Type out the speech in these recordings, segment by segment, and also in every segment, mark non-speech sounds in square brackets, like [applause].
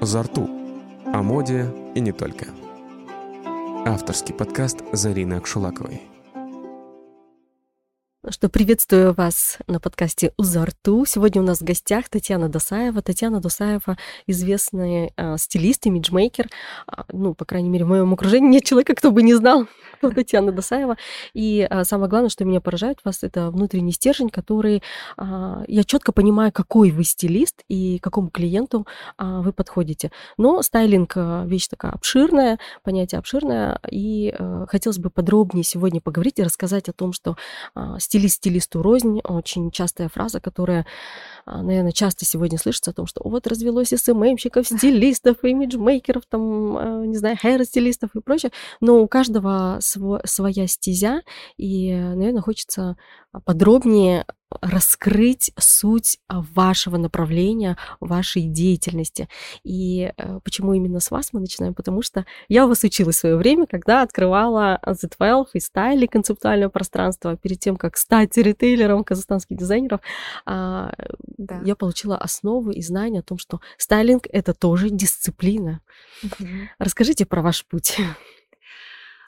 Зарту. О моде и не только. Авторский подкаст Зарины Акшулаковой. Что приветствую вас на подкасте «Узарту». Сегодня у нас в гостях Татьяна Досаева. Татьяна Досаева – известный э, стилист, имиджмейкер. Э, ну, по крайней мере, в моем окружении нет человека, кто бы не знал, кто Татьяна Досаева. И э, самое главное, что меня поражает вас, это внутренний стержень, который… Э, я четко понимаю, какой вы стилист и какому клиенту э, вы подходите. Но стайлинг – вещь такая обширная, понятие обширное. И э, хотелось бы подробнее сегодня поговорить и рассказать о том, что э, стилист стилисту рознь, очень частая фраза, которая, а, наверное, часто сегодня слышится о том, что вот развелось СММщиков, [laughs] стилистов, имиджмейкеров, там, а, не знаю, хейр-стилистов и прочее, но у каждого сво- своя стезя, и, наверное, хочется подробнее раскрыть суть а, вашего направления, вашей деятельности. И э, почему именно с вас мы начинаем? Потому что я у вас училась в свое время, когда открывала Z12 и стайли концептуального пространства. Перед тем, как стать ритейлером казахстанских дизайнеров, а, да. я получила основу и знания о том, что стайлинг — это тоже дисциплина. Угу. Расскажите про ваш путь.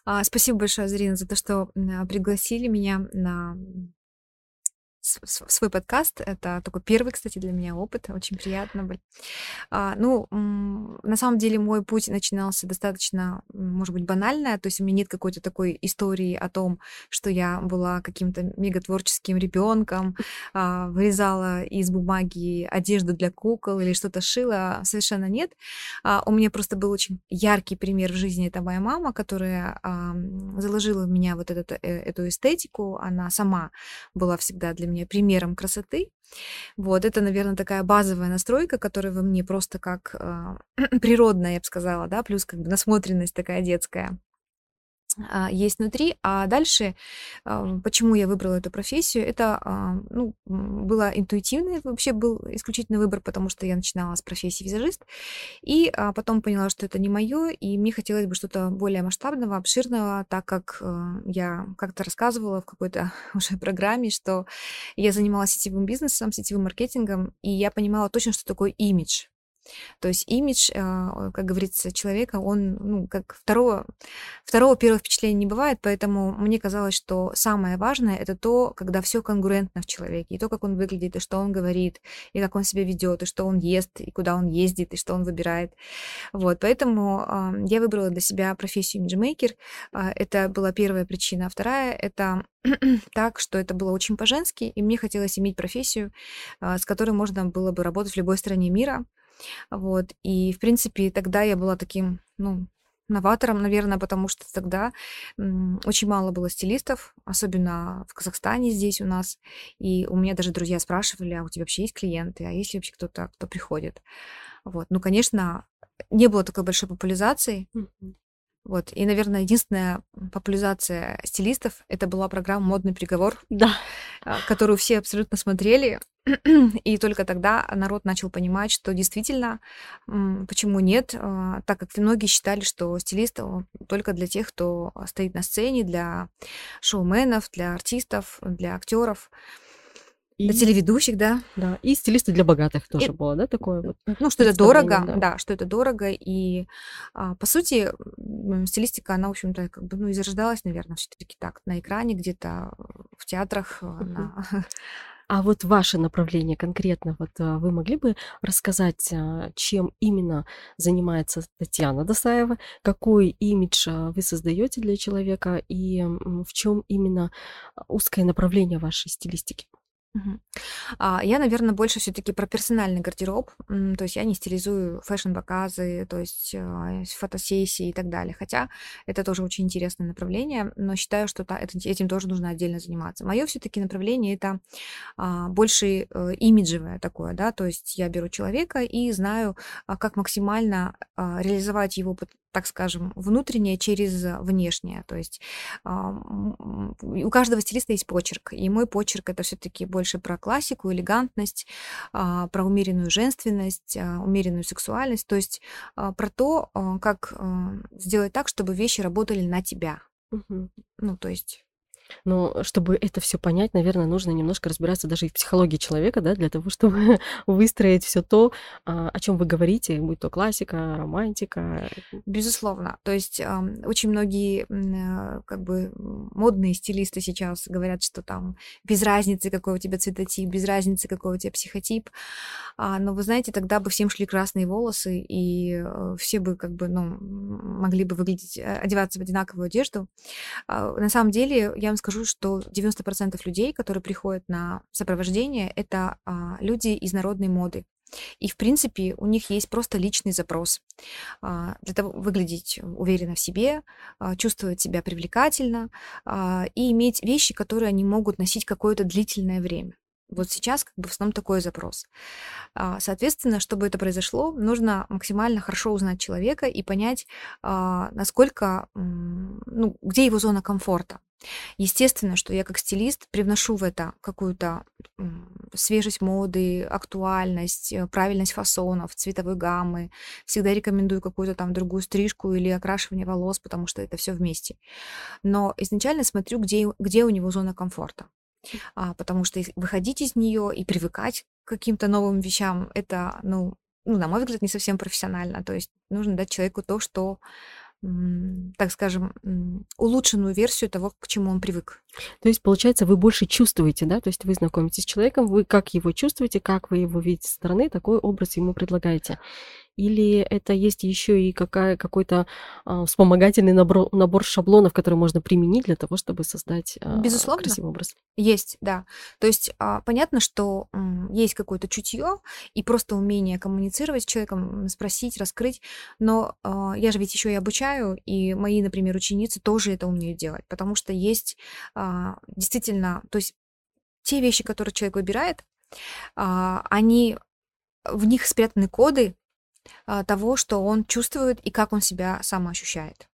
А, спасибо большое, Зарина, за то, что пригласили меня на свой подкаст. Это такой первый, кстати, для меня опыт. Очень приятно было. А, ну, на самом деле мой путь начинался достаточно, может быть, банально. То есть у меня нет какой-то такой истории о том, что я была каким-то мегатворческим ребенком, а, вырезала из бумаги одежду для кукол или что-то шила. Совершенно нет. А, у меня просто был очень яркий пример в жизни. Это моя мама, которая заложила в меня вот этот, э, эту эстетику. Она сама была всегда для меня примером красоты. Вот, это, наверное, такая базовая настройка, которая во мне просто как э, [clears throat] природная, я бы сказала, да, плюс как бы насмотренность такая детская. А, есть внутри. А дальше, почему я выбрала эту профессию, это а, ну, было интуитивный, вообще был исключительный выбор, потому что я начинала с профессии визажист, и а, потом поняла, что это не мое, и мне хотелось бы что-то более масштабного, обширного, так как я как-то рассказывала в какой-то [laughs] уже программе, что я занималась сетевым бизнесом, сетевым маркетингом, и я понимала точно, что такое имидж. То есть имидж, а, как говорится, человека, он, ну, как второго, второго первого впечатления не бывает, поэтому мне казалось, что самое важное это то, когда все конгруентно в человеке, и то, как он выглядит, и что он говорит, и как он себя ведет, и что он ест, и куда он ездит, и что он выбирает. Вот, поэтому э, я выбрала для себя профессию имиджмейкер. Э, это была первая причина. А вторая — это [clears throat] так, что это было очень по-женски, и мне хотелось иметь профессию, с которой можно было бы работать в любой стране мира, вот. И, в принципе, тогда я была таким, ну, новатором, наверное, потому что тогда очень мало было стилистов, особенно в Казахстане здесь у нас. И у меня даже друзья спрашивали, а у тебя вообще есть клиенты, а есть ли вообще кто-то, кто приходит? Вот. Ну, конечно, не было такой большой популяризации. Вот. И, наверное, единственная популяризация стилистов это была программа Модный приговор, да. А, которую все абсолютно смотрели. [clears throat] И только тогда народ начал понимать, что действительно, почему нет, а, так как многие считали, что стилист только для тех, кто стоит на сцене, для шоуменов, для артистов, для актеров. И... Для телеведущих, да. Да, и стилисты для богатых тоже и... было, да, такое вот. Ну, что это дорого, да. да, что это дорого. И, а, по сути, стилистика, она, в общем-то, как бы, ну, и зарождалась, наверное, все таки так, на экране, где-то в театрах, на... А вот ваше направление конкретно, вот а, вы могли бы рассказать, чем именно занимается Татьяна Досаева, какой имидж вы создаете для человека и в чем именно узкое направление вашей стилистики? А, я, наверное, больше все-таки про персональный гардероб. То есть я не стилизую фэшн-показы, то есть а, фотосессии и так далее. Хотя это тоже очень интересное направление, но считаю, что этим тоже нужно отдельно заниматься. Мое все-таки направление это а, больше э, имиджевое такое, да, то есть я беру человека и знаю, как максимально реализовать его так скажем, внутреннее через внешнее. То есть у каждого стилиста есть почерк, и мой почерк это все-таки больше про классику, элегантность, а, про умеренную женственность, а, умеренную сексуальность, то есть а, про то, как сделать так, чтобы вещи работали на тебя. Угу. Ну, то есть Но чтобы это все понять, наверное, нужно немножко разбираться даже и в психологии человека, да, для того, [laughs] чтобы выстроить все то, а, о чем вы говорите, будь то классика, романтика. Безусловно. То есть очень многие э, как бы модные стилисты сейчас говорят, что там без разницы, какой у тебя цветотип, без разницы, какой у тебя психотип. А, но вы знаете, тогда бы всем шли красные волосы, и э, все бы как бы, ну, могли бы выглядеть, э, одеваться в одинаковую одежду. А, на самом деле, я вам скажу, что 90% людей, которые приходят на сопровождение, это а, люди из народной моды. И, в принципе, у них есть просто личный запрос а, для того, выглядеть уверенно в себе, а, чувствовать себя привлекательно а, и иметь вещи, которые они могут носить какое-то длительное время. Вот сейчас как бы в основном такой запрос. А, соответственно, чтобы это произошло, нужно максимально хорошо узнать человека и понять, а, насколько, ну, где его зона комфорта. Естественно, что я как стилист привношу в это какую-то свежесть моды, актуальность, э, правильность фасонов, цветовой гаммы. Всегда рекомендую какую-то там другую стрижку или окрашивание волос, потому что это все вместе. Но изначально смотрю, где, где у него зона комфорта потому что выходить из нее и привыкать к каким-то новым вещам, это, ну, ну, на мой взгляд, не совсем профессионально. То есть нужно дать человеку то, что так скажем, улучшенную версию того, к чему он привык. То есть, получается, вы больше чувствуете, да? То есть вы знакомитесь с человеком, вы как его чувствуете, как вы его видите со стороны, такой образ ему предлагаете. Или это есть еще и какая, какой-то а, вспомогательный набор, набор шаблонов, которые можно применить для того, чтобы создать а, Безусловно. красивый образ? Есть, да. То есть а, понятно, что м, есть какое-то чутье и просто умение коммуницировать с человеком, спросить, раскрыть. Но а, я же ведь еще и обучаю, и мои, например, ученицы тоже это умеют делать, потому что есть а, действительно, то есть те вещи, которые человек выбирает, а, они в них спрятаны коды, того, что он чувствует и как он себя самоощущает.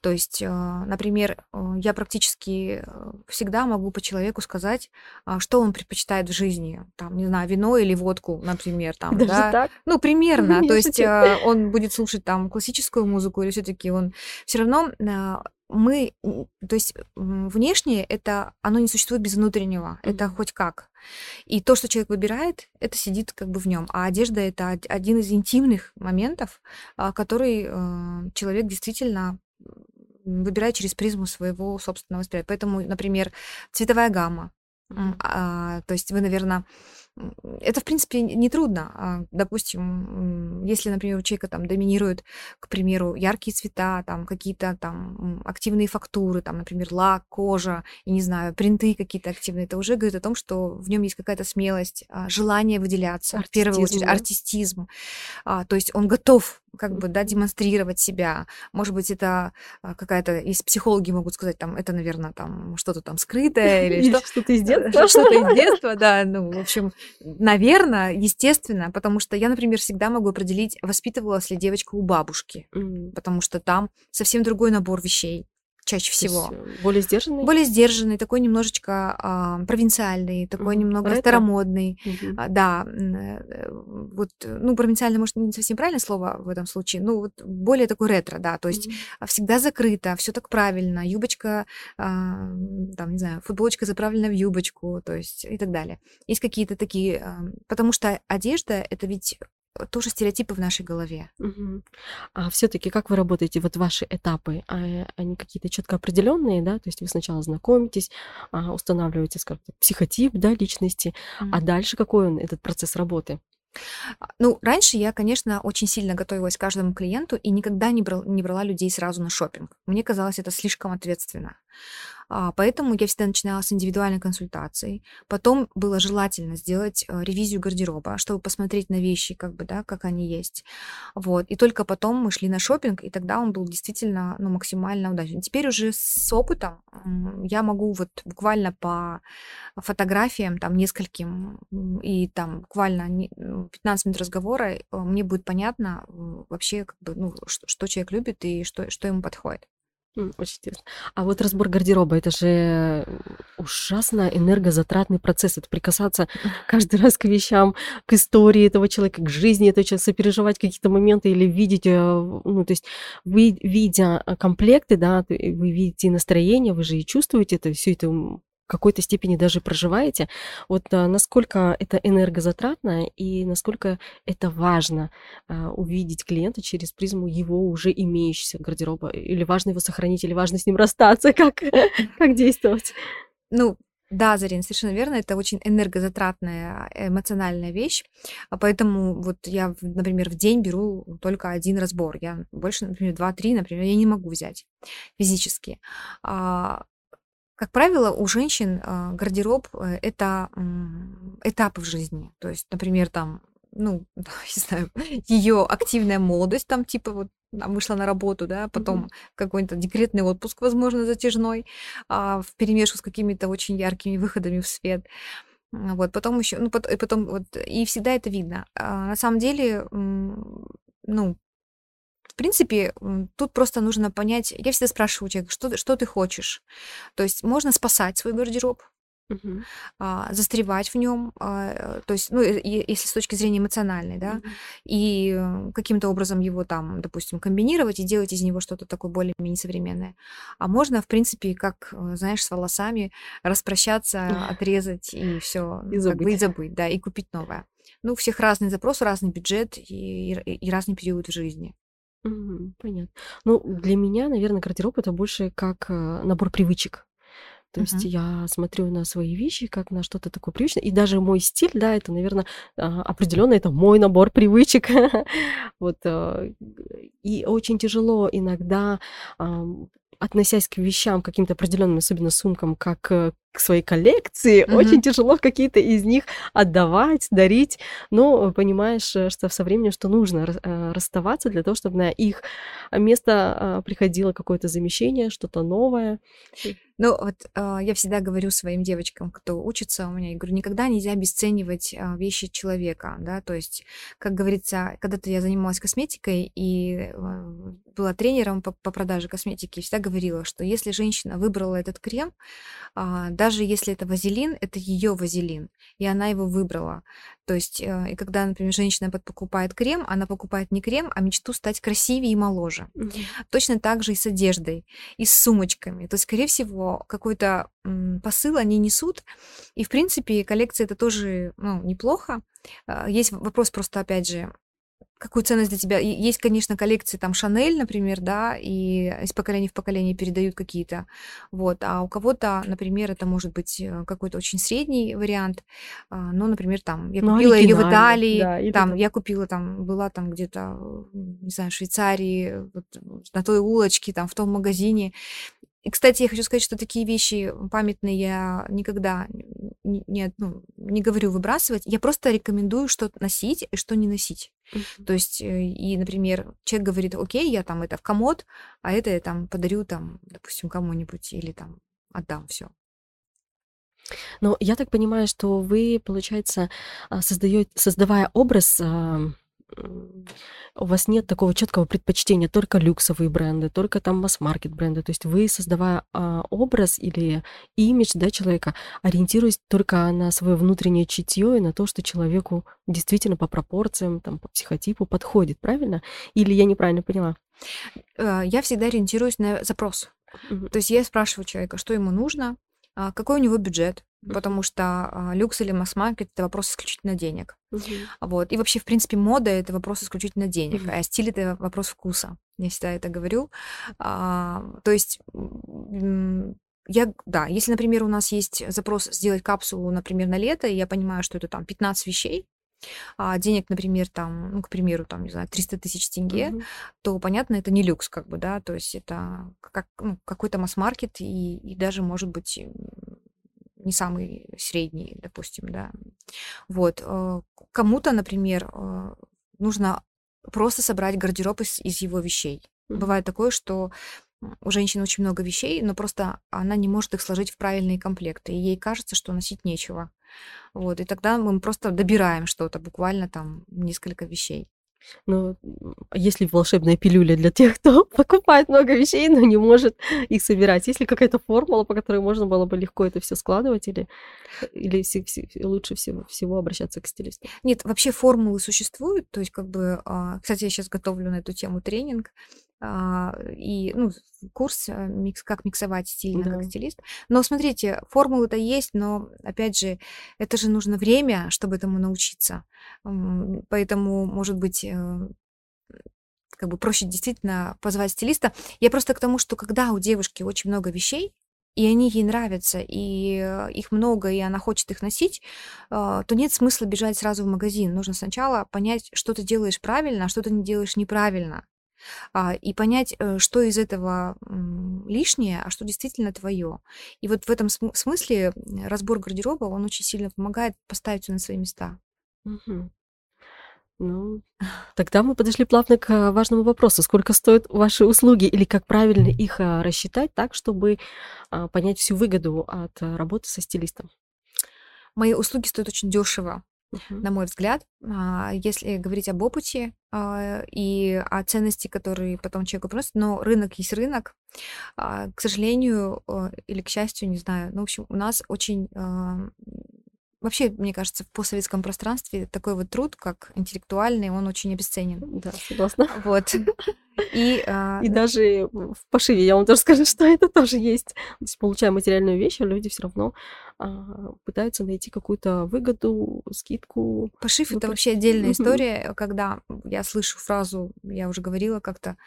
То есть, а, например, а, я практически всегда могу по человеку сказать, что он предпочитает в жизни. Там, не знаю, вино или водку, например. Там, Даже да? так? Ну, примерно. [laughs] То есть он будет слушать там классическую музыку или все-таки он все равно мы, то есть внешнее это, оно не существует без внутреннего, mm-hmm. это хоть как. И то, что человек выбирает, это сидит как бы в нем. А одежда это один из интимных моментов, а, который э, человек действительно выбирает через призму своего собственного восприятия. Поэтому, например, цветовая гамма. Mm-hmm. А, то есть вы, наверное, это, в принципе, не трудно. А, допустим, если, например, у человека там доминируют, к примеру, яркие цвета, там какие-то там активные фактуры, там, например, лак, кожа, и не знаю, принты какие-то активные, это уже говорит о том, что в нем есть какая-то смелость, а, желание выделяться, артистизм, в первую очередь, да? артистизм. А, то есть он готов как бы, да, демонстрировать себя. Может быть, это а, какая-то, есть психологи могут сказать, там, это, наверное, там, что-то там скрытое или [laughs] что. Что-то из детства. Что-то из [laughs] детства, да, ну, в общем, наверное, естественно, потому что я, например, всегда могу определить, воспитывалась ли девочка у бабушки, потому что там совсем другой набор вещей чаще всего. Э, более сдержанный? Более сдержанный, такой немножечко а, провинциальный, такой mm немного Ретро? старомодный. Mm-hmm. А, да, э, вот, ну, провинциальный, может, не совсем правильное слово в этом случае, ну, вот более такой ретро, да, то есть mm-hmm. всегда закрыто, все так правильно, юбочка, а, там, не знаю, футболочка заправлена в юбочку, то есть и так далее. Есть какие-то такие, а, потому что одежда, это ведь тоже стереотипы в нашей голове. Угу. А все-таки как вы работаете, вот ваши этапы, а, они какие-то четко определенные, да? То есть вы сначала знакомитесь, а, устанавливаете, скажем так, психотип, да, личности, mm. а дальше какой он этот процесс работы? А, ну, раньше я, конечно, очень сильно готовилась к каждому клиенту и никогда не, брал, не брала людей сразу на шопинг. Мне казалось это слишком ответственно. А, поэтому я всегда начинала с индивидуальной консультации. Потом было желательно сделать э, ревизию гардероба, чтобы посмотреть на вещи, как бы, да, как они есть. Вот. И только потом мы шли на шопинг, и тогда он был действительно ну, максимально удачный. Теперь уже с опытом я могу вот буквально по фотографиям, там, нескольким, и там буквально 15 минут разговора э, мне будет понятно вообще, как бы, ну, что, что человек любит и что, что ему подходит. Очень интересно. А вот разбор гардероба, это же ужасно энергозатратный процесс. Это прикасаться каждый раз к вещам, к истории этого человека, к жизни этого человека, сопереживать какие-то моменты или видеть, э, ну, то есть вы, видя комплекты, да, вы видите настроение, вы же и чувствуете это, все это в какой-то степени даже проживаете. Вот а, насколько это энергозатратно и насколько это важно а, увидеть клиента через призму его уже имеющегося гардероба, или важно его сохранить, или важно с ним расстаться, [laughs] как, как действовать? Ну, да, Зарин, совершенно верно. Это очень энергозатратная, эмоциональная вещь. А поэтому вот я, например, в день беру только один разбор. Я больше, например, два-три, например, я не могу взять физически. Как правило, у женщин а, гардероб э, это этапы в жизни. То есть, например, там, ну, [laughs] не знаю, ее активная молодость, там, типа, вот вышла на работу, да, потом mm-hmm. какой-то декретный отпуск, возможно, затяжной, а, в перемешку с какими-то очень яркими выходами в свет. Вот, потом еще, ну, потом, вот, и всегда это видно. А, на самом деле, ну, в принципе, тут просто нужно понять, я всегда спрашиваю человека, что, что ты хочешь. То есть можно спасать свой гардероб, Угу. а, застревать в нем, а, то есть, ну, если с точки зрения эмоциональной, да, угу. и э, каким-то образом его там, допустим, комбинировать и делать из него что-то такое более-менее современное. А можно, в принципе, как, э, знаешь, с волосами распрощаться, [laughs] отрезать и все, и забыть. Как бы и [laughs] забыть, да, и купить новое. Ну, у всех разный запрос, разный бюджет и, и, и разный период в жизни. Мгм. Понятно. Ну, для меня, наверное, гардероб это больше как э, набор привычек. То есть я смотрю на свои вещи как на что-то такое привычное. И даже мой стиль, да, это, наверное, определенно это мой набор привычек. [laughs] Вот. э, И очень тяжело иногда, относясь к вещам каким-то определенным, особенно сумкам, как э, к своей коллекции, mm-hmm. очень тяжело какие-то из них отдавать, дарить, но понимаешь, э, что со временем, что нужно э, расставаться для того, чтобы на их место а, приходило какое-то замещение, что-то новое. Ну, вот э, я всегда говорю своим девочкам, кто учится у меня, я говорю, никогда нельзя обесценивать э, вещи человека, да, то есть, как говорится, когда-то я занималась косметикой и э, была тренером по, по продаже косметики, всегда говорила, что если женщина выбрала этот крем, э, даже если это вазелин, это ее вазелин, и она его выбрала. То есть, э, и когда, например, женщина покупает крем, она покупает не крем, а мечту стать красивее и моложе. Mm-hmm. Точно так же и с одеждой, и с сумочками. То есть, скорее всего, какой-то посыл они несут. И, в принципе, коллекция это тоже ну, неплохо. А, есть вопрос просто, опять же, какую ценность для тебя. Есть, конечно, коллекции там Шанель, например, да, и из поколения в поколение передают какие-то, вот, а у кого-то, например, это может быть э, какой-то очень средний вариант, а, ну, например, там, я ну, купила ее в Италии, да, там, это... я купила там, была там где-то, не знаю, в Швейцарии, вот, на той улочке, там, в том магазине, и, кстати, я хочу сказать, что такие вещи памятные я никогда не, не, ну, не говорю выбрасывать. Я просто рекомендую, что носить и что не носить. Mm-hmm. То есть, э, и, например, человек говорит, окей, я там это в комод, а это я там подарю, там, допустим, кому-нибудь или там отдам все. Но я так понимаю, что вы, получается, а, создаете, создавая образ у вас нет такого четкого предпочтения только люксовые бренды, только там масс-маркет бренды. То есть вы, создавая а, образ или имидж да, человека, ориентируясь только на свое внутреннее чутье и на то, что человеку действительно по пропорциям, там, по психотипу подходит, правильно? Или я неправильно поняла? Э, я всегда ориентируюсь на запрос. Угу. То есть я спрашиваю человека, что ему нужно, какой у него бюджет, потому что а, люкс или масс-маркет это вопрос исключительно денег. Uh-huh. Вот. И вообще, в принципе, мода это вопрос исключительно денег, uh-huh. а стиль это вопрос вкуса. Я всегда это говорю. А, то есть я, да, если, например, у нас есть запрос сделать капсулу, например, на лето, и я понимаю, что это там 15 вещей, а денег, например, там, ну, к примеру, там, не знаю, 300 тысяч тенге, mm-hmm. то, понятно, это не люкс, как бы, да, то есть это как, ну, какой-то масс-маркет и, и даже, может быть, не самый средний, допустим, да. Вот. Э, кому-то, например, э, нужно просто собрать гардероб из, из его вещей. Mm-hmm. Бывает такое, что у женщины очень много вещей, но просто она не может их сложить в правильные комплекты, и ей кажется, что носить нечего. Вот, и тогда мы просто добираем что-то, буквально там несколько вещей. Ну, есть ли волшебная пилюля для тех, [laughs] кто покупает много вещей, но не может их собирать? Есть ли какая-то формула, по которой можно было бы легко это все складывать, или, или все, все, лучше всего, всего обращаться к стилисту? Нет, вообще формулы существуют. То есть, как бы, а, кстати, я сейчас готовлю на эту тему тренинг и ну, курс э, микс, как миксовать стильно да. как стилист. Но смотрите, формулы-то есть, но опять же, это же нужно время, чтобы этому научиться. Поэтому, может быть, э, как бы проще действительно позвать стилиста. Я просто к тому, что когда у девушки очень много вещей, и они ей нравятся, и э, их много, и она хочет их носить, то нет смысла бежать сразу в магазин. Нужно сначала понять, что ты делаешь правильно, а что ты не делаешь неправильно а, и понять, э, что из этого лишнее, а что действительно твое. И вот в этом смысле разбор гардероба, он очень сильно помогает поставить все на свои места. Угу. Ну, тогда мы подошли плавно к важному вопросу. Сколько стоят ваши услуги или как правильно их а, рассчитать так, чтобы а, понять всю выгоду от работы со стилистом? Мои услуги стоят очень дешево на мой взгляд. А, если говорить об опыте а, и о ценности, которые потом человеку приносят, но рынок есть рынок. А, к сожалению или к счастью, не знаю. Ну, в общем, у нас очень Вообще, мне кажется, в постсоветском пространстве такой вот труд, как интеллектуальный, он очень обесценен. Да, согласна. Вот. И, а, и даже в пошиве, я вам тоже скажу, [laughs] что это тоже есть. То есть, получая материальную вещь, люди все равно а, пытаются найти какую-то выгоду, скидку. Пошив это вообще отдельная история, когда я слышу фразу, я уже говорила как-то,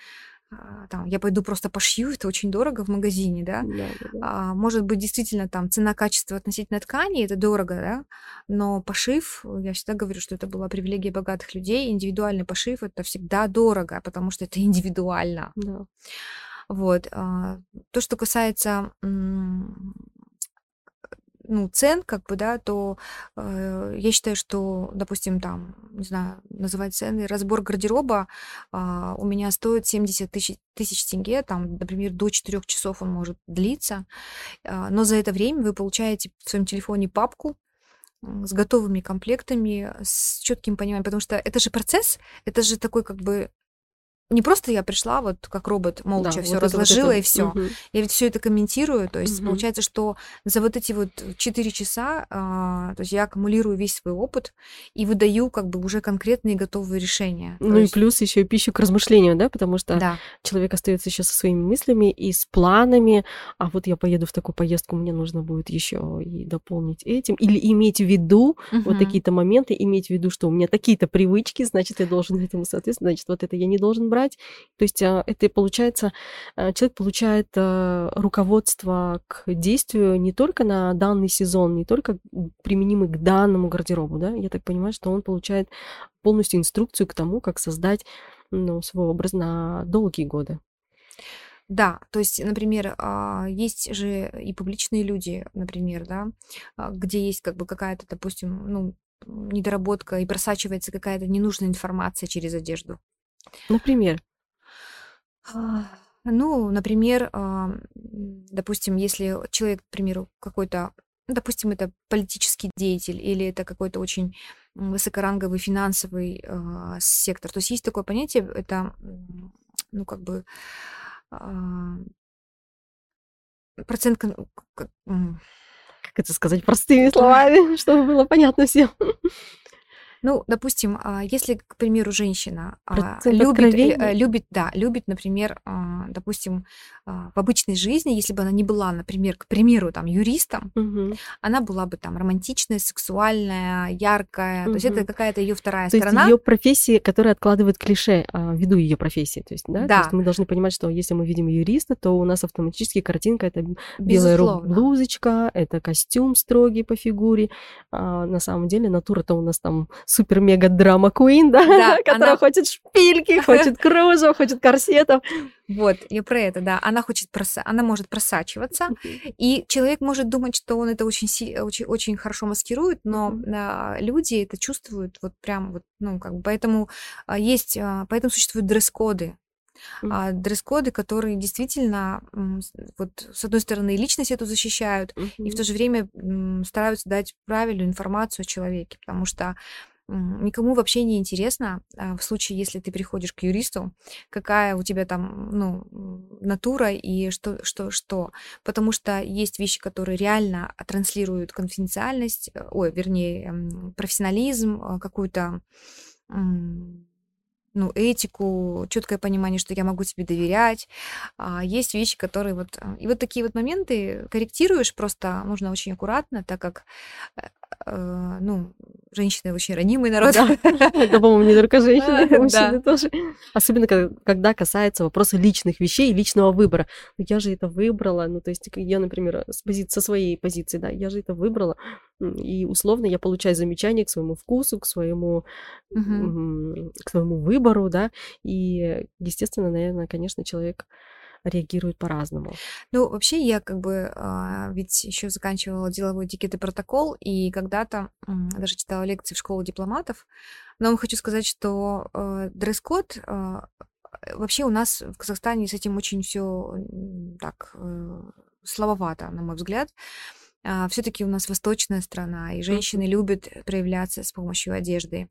там, я пойду просто пошью, это очень дорого в магазине, да. да, да, да. А, может быть, действительно, там, цена-качество относительно ткани, это дорого, да, но пошив, я всегда говорю, что это была привилегия богатых людей, индивидуальный пошив, это всегда дорого, потому что это [laughs] индивидуально. Да. Вот. А, то, что касается ну, цен, как бы, да, то э, я считаю, что, допустим, там, не знаю, называть цены, разбор гардероба э, у меня стоит 70 тысяч, тысяч тенге, там, например, до 4 часов он может длиться, э, но за это время вы получаете в своем телефоне папку, с готовыми комплектами, с четким пониманием, потому что это же процесс, это же такой как бы не просто я пришла вот как робот молча да, все вот разложила вот это. и все. Угу. Я ведь все это комментирую, то есть угу. получается, что за вот эти вот 4 часа, а, то есть я аккумулирую весь свой опыт и выдаю как бы уже конкретные готовые решения. Ну то и плюс еще пищу к размышлению, да, потому что да. человек остается еще со своими мыслями и с планами, а вот я поеду в такую поездку, мне нужно будет еще и дополнить этим или иметь в виду угу. вот такие-то моменты, иметь в виду, что у меня такие-то привычки, значит я должен этому соответствовать, значит вот это я не должен брать брать. То есть а, это получается, а, человек получает а, руководство к действию не только на данный сезон, не только применимый к данному гардеробу, да, я так понимаю, что он получает полностью инструкцию к тому, как создать ну, свой образ на долгие годы. Да, то есть, например, есть же и публичные люди, например, да, где есть как бы какая-то, допустим, ну, недоработка и просачивается какая-то ненужная информация через одежду. Например? А, ну, например, а, допустим, если человек, к примеру, какой-то, ну, допустим, это политический деятель или это какой-то очень высокоранговый финансовый э, сектор. То есть есть такое понятие, это, ну, как бы процент... Как это сказать простыми словами, [laughs] чтобы было понятно всем? Ну, допустим, а, если, к примеру, женщина а, любит, э, любит, да, любит, например, а, допустим, в обычной жизни, если бы она не была, например, к примеру, там, юристом, угу. она была бы там романтичная, сексуальная, яркая. Угу. То есть это какая-то ее вторая то сторона. ее профессии, которая откладывает клише ввиду ее профессии. То есть, да? да. То есть мы должны понимать, что если мы видим юриста, то у нас автоматически картинка это белая Безусловно. блузочка, это костюм строгий по фигуре. А, на самом деле натура-то у нас там супер-мега-драма Куин, да, да [laughs] которая она... хочет шпильки, [laughs] хочет кружев, хочет корсетов. Вот, я про это, да. Она хочет проса... она может просачиваться, и человек может думать, что он это очень, си... очень, очень хорошо маскирует, но а, люди это чувствуют вот прям вот, ну, как бы, поэтому а, есть, а, поэтому существуют дресс-коды, а, дресс-коды, которые действительно, вот, с одной стороны, личность эту защищают, mm-hmm. и в то же время стараются дать правильную информацию о человеке, потому что никому вообще не интересно, а, в случае, если ты приходишь к юристу, какая у тебя там, ну, натура и что, что, что. Потому что есть вещи, которые реально транслируют конфиденциальность, э, ой, вернее, профессионализм, э, какую-то ну, этику, четкое понимание, что я могу тебе доверять. А есть вещи, которые вот... А, и вот такие вот моменты корректируешь, просто нужно очень аккуратно, так как э, ну, женщины очень ранимый народ. Да. [laughs] Это, по-моему, не только женщины, мужчины тоже. Особенно, когда касается вопроса личных вещей личного выбора. Ну, я же это выбрала, ну, то есть я, например, с пози- со своей позиции, да, я же это выбрала, и условно я получаю замечания к своему вкусу, к своему, угу. к своему выбору, да, и, естественно, наверное, конечно, человек реагируют по-разному. Ну, вообще, я как бы а, ведь еще заканчивала деловой этикет и протокол, и когда-то даже читала лекции в школу дипломатов. Но хочу сказать, что э, дресс-код э, вообще у нас в Казахстане с этим очень все так э, слабовато, на мой взгляд а, все-таки у нас восточная страна, и женщины mm-hmm. любят проявляться с помощью одежды.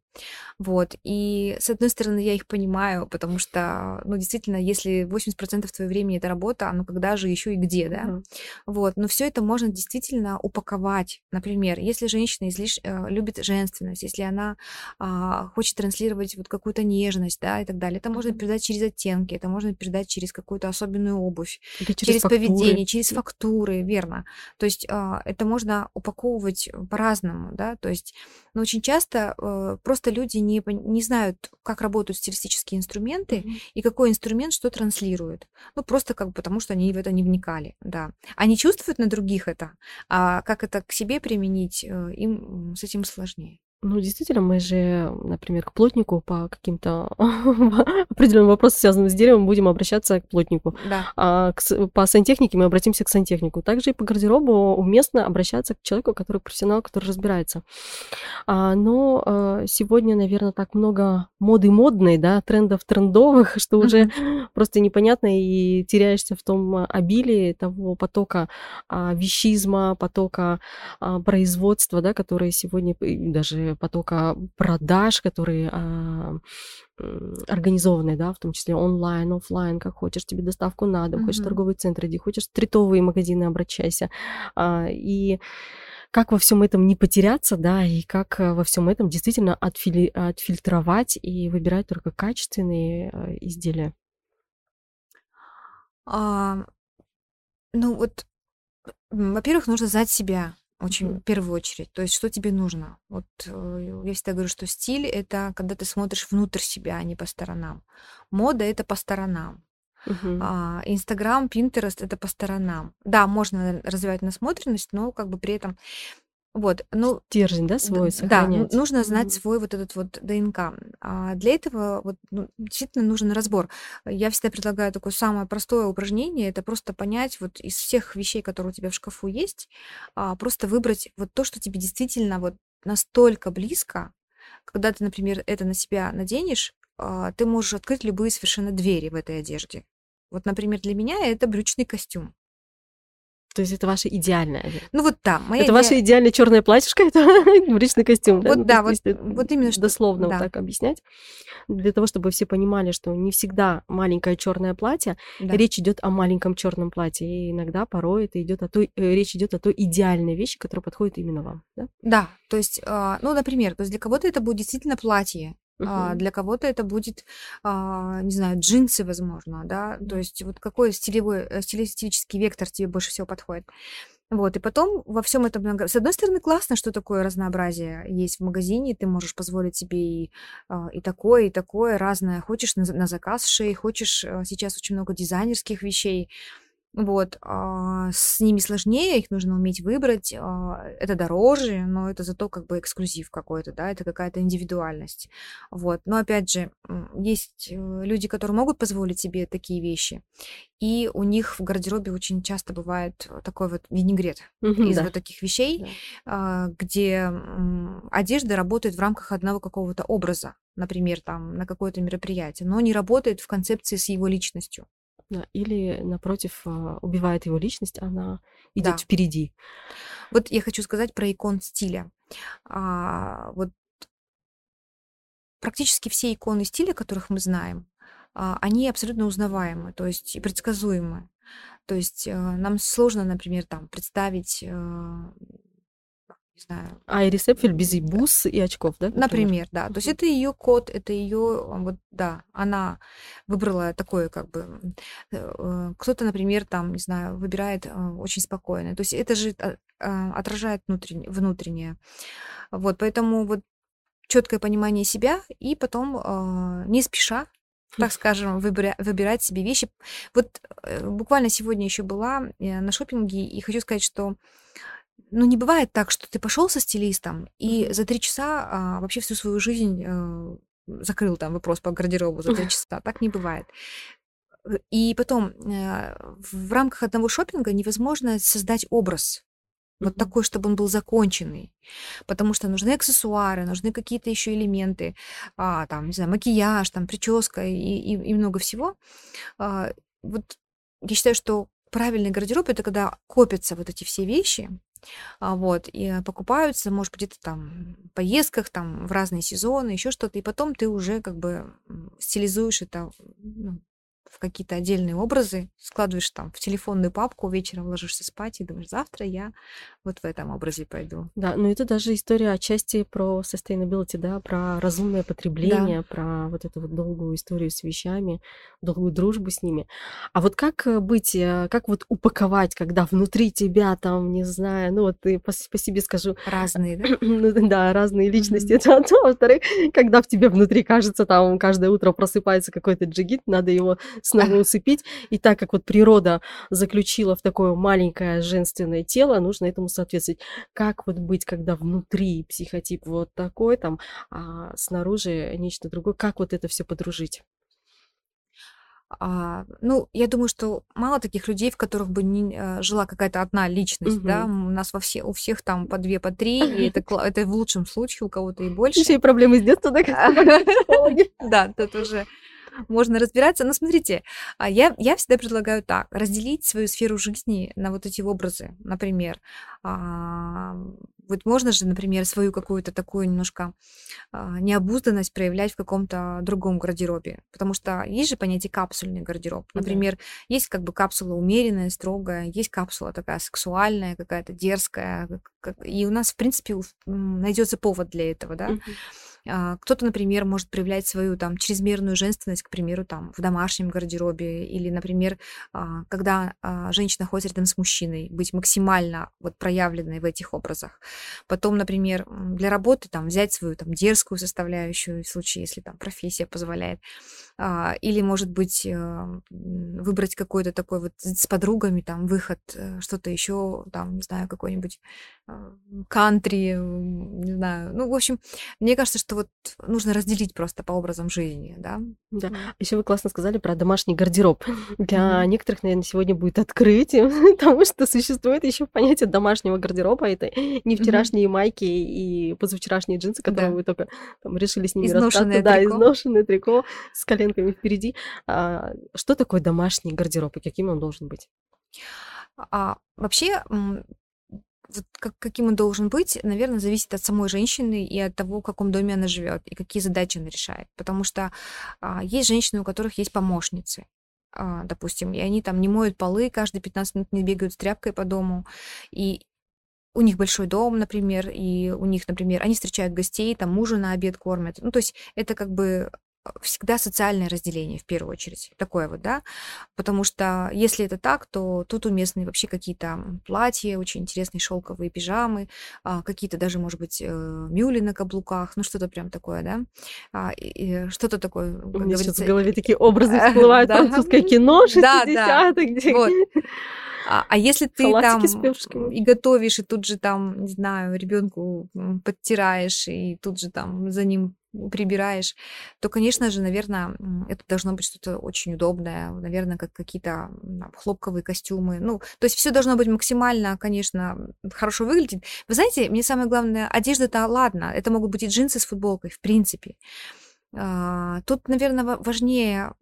Вот. И, с одной стороны, я их понимаю, потому что, ну, действительно, если 80% твоего времени это работа, ну, когда же еще и где, да? Mm-hmm. Вот. Но все это можно действительно упаковать. Например, если женщина излиш... Э, любит женственность, если она а, хочет транслировать вот какую-то нежность, да, и так далее, это можно передать через оттенки, это можно передать через какую-то особенную обувь, Или через, через поведение, через фактуры, верно. То есть а, это можно упаковывать э, по-разному, да, то есть, но очень часто э, просто люди не, не знают, как работают стилистические инструменты mm-hmm. и какой инструмент что транслирует. Ну, просто как бы потому, что они в это не вникали, да. Они чувствуют на других это, а как это к себе применить, э, им с этим сложнее. Ну, действительно, мы же, например, к плотнику по каким-то [laughs] определенным вопросам, связанным с деревом, будем обращаться к плотнику. Да. А к, по сантехнике мы обратимся к сантехнику. Также и по гардеробу уместно обращаться к человеку, который профессионал, который разбирается. А, но а, сегодня, наверное, так много моды модной, да, трендов трендовых, [laughs] что уже просто непонятно и теряешься в том обилии того потока а, вещизма, потока а, производства, да, которые сегодня даже потока продаж, которые а, организованные, да, в том числе онлайн, офлайн, как хочешь, тебе доставку надо, mm-hmm. хочешь торговый центр иди, хочешь стритовые магазины обращайся. А, и как во всем этом не потеряться, да, и как э, во всем этом действительно отфили, отфильтровать и выбирать только качественные а, изделия? А, ну вот, во-первых, нужно знать себя. Очень в первую очередь. То есть, что тебе нужно? Вот э, я всегда говорю, что стиль это когда ты смотришь внутрь себя, а не по сторонам. Мода это по сторонам. А, Инстаграм, Пинтерест это по сторонам. Да, можно развивать насмотренность, но как бы при этом вот, ну, Стержень, да, свой да, нужно знать свой вот этот вот ДНК. А для этого вот ну, действительно нужен разбор. Я всегда предлагаю такое самое простое упражнение, это просто понять вот из всех вещей, которые у тебя в шкафу есть, а, просто выбрать вот то, что тебе действительно вот настолько близко, когда ты, например, это на себя наденешь, а, ты можешь открыть любые совершенно двери в этой одежде. Вот, например, для меня это брючный костюм. То есть это ваша идеальная. Ну вот да. Моя это иде... ваше идеальное черное платьишко, [laughs] это брючный костюм. Вот да, да, вот, вот именно что. Дословно да. вот так объяснять. Для того, чтобы все понимали, что не всегда маленькое черное платье, да. речь идет о маленьком черном платье. И иногда, порой, это идет о той, э, речь идет о той идеальной вещи, которая подходит именно вам. Да, да то есть, а, ну, например, то есть для кого-то это будет действительно платье, Uh-huh. для кого-то это будет, а, не знаю, джинсы, возможно, да, то есть вот какой стилевой, э, стилистический вектор тебе больше всего подходит. Вот, и потом во всем этом, с одной стороны, классно, что такое разнообразие есть в магазине, ты можешь позволить себе и, а, и такое, и такое разное. Хочешь на, на заказ шей, хочешь, э, сейчас очень много дизайнерских вещей, вот, а, с ними сложнее, их нужно уметь выбрать. А, это дороже, но это зато как бы эксклюзив какой-то, да, это какая-то индивидуальность. Вот. Но опять же, есть э, люди, которые могут позволить себе такие вещи, и у них в гардеробе очень часто бывает такой вот винегрет из да. вот таких вещей, Да. а, где одежда работает в рамках одного какого-то образа, например, там на какое-то мероприятие, но не работает в концепции с его личностью. Да, или, напротив, а, убивает его личность, она идет Да. впереди. Вот я хочу сказать про икон стиля. А, вот практически все иконы стиля, которых мы знаем, а, они абсолютно узнаваемы, то есть и предсказуемы. То есть э, нам сложно, например, там представить э, не знаю. А Ирис Эпфель без и бус, и очков, да? Например, например да. То есть это ее код, это ее, вот, да, она выбрала такое, как бы, э, кто-то, например, там, не знаю, выбирает очень спокойно. То есть это же отражает внутреннее, внутреннее. Вот, поэтому вот четкое понимание себя и потом не спеша так скажем, выбира- выбирать себе вещи. Вот э, буквально сегодня еще была э, на шопинге, и хочу сказать, что ну, не бывает так, что ты пошел со стилистом и за три часа а, вообще всю свою жизнь э, закрыл там вопрос по гардеробу за три [laughs] часа. Так не бывает. И потом э, в рамках одного шопинга невозможно создать образ вот mm-hmm. такой, чтобы он был законченный. Потому что нужны аксессуары, нужны какие-то еще элементы, а, там, не знаю, макияж, там, прическа и, и, и много всего. А, вот я считаю, что правильный гардероб это когда копятся вот эти все вещи, а, вот, и покупаются, может быть, где-то там в поездках, там, в разные сезоны, еще что-то, и потом ты уже как бы стилизуешь это ну, в какие-то отдельные образы, складываешь там в телефонную папку, вечером ложишься спать и думаешь, завтра я вот в этом образе пойду. Да, ну это даже история отчасти про sustainability, да, про разумное потребление, да. про вот эту вот долгую историю с вещами, долгую дружбу с ними. А вот как э, быть, э, как вот упаковать, когда внутри тебя там, не знаю, ну вот ты по, по себе скажу... Разные, да? [clears throat] ну, да, разные личности, mm-hmm. это одно. Во-вторых, когда в тебе внутри кажется, там каждое утро просыпается какой-то джигит, надо его снова уцепить. И так как вот природа заключила в такое маленькое женственное тело, нужно этому соответствовать. Как вот быть, когда внутри психотип вот такой, там, а снаружи нечто другое, как вот это все подружить? А, ну, я думаю, что мало таких людей, в которых бы не а, жила какая-то одна личность, угу. да, у нас во все, у всех там по две, по три, и [laughs] это, это в лучшем случае, у кого-то и больше. Еще и проблемы с детства, да, [laughs] Да, тут уже можно разбираться. Но смотрите, а, я, я всегда предлагаю так, разделить свою сферу жизни на вот эти образы. Например, а, вот можно же, например, свою какую-то такую немножко а, необузданность проявлять в каком-то другом гардеробе. Потому что есть же понятие капсульный гардероб. Например, да. есть как бы капсула умеренная, строгая, есть капсула такая сексуальная, какая-то дерзкая. И у нас, в принципе, найдется повод для этого, да. Uh-huh. А, кто-то, например, может проявлять свою там чрезмерную женственность, к примеру, там в домашнем гардеробе, или, например, а, когда а, женщина находится рядом с мужчиной, быть максимально вот проявленной в этих образах. Потом, например, для работы там взять свою там дерзкую составляющую в случае, если там профессия позволяет, или, может быть, э, выбрать какой-то такой вот с подругами там выход, э, что-то еще, там, не знаю, какой-нибудь кантри, не знаю. Ну, в общем, мне кажется, что вот нужно разделить просто по образам жизни, да. Да. Еще вы классно сказали про домашний гардероб. [laughs] Для mm-hmm. некоторых, наверное, сегодня будет открытием, [laughs] потому что существует еще понятие домашнего гардероба. Это не вчерашние mm-hmm. майки и позавчерашние джинсы, которые да. вы только там, решили с ними изношенное расстаться. Трико. Да, изношенное трико с коленками впереди. А, что такое домашний гардероб и каким он должен быть? А, вообще, вот как, каким он должен быть, наверное, зависит от самой женщины и от того, в каком доме она живет и какие задачи она решает. Потому что а, есть женщины, у которых есть помощницы, а, допустим, и они там не моют полы, каждые 15 минут не бегают с тряпкой по дому, и у них большой дом, например, и у них, например, они встречают гостей, там мужа на обед кормят. Ну, то есть это как бы всегда социальное разделение в первую очередь. Такое вот, да. Потому что если это так, то тут уместны вообще какие-то платья, очень интересные шелковые пижамы, а, какие-то даже, может быть, э, мюли на каблуках, ну что-то прям такое, да. А, что-то такое, У меня говорится... в голове такие образы всплывают, [laughs] французское кино 60-х, где... Вот. А, а если ты там и готовишь, и тут же там, не знаю, ребенку подтираешь, и тут же там за ним прибираешь, то, конечно же, наверное, это должно быть что-то очень удобное, наверное, как какие-то хлопковые костюмы. Ну, то есть все должно быть максимально, конечно, хорошо выглядеть. Вы знаете, мне самое главное, одежда-то ладно, это могут быть и джинсы с футболкой, в принципе. А, тут, наверное, важнее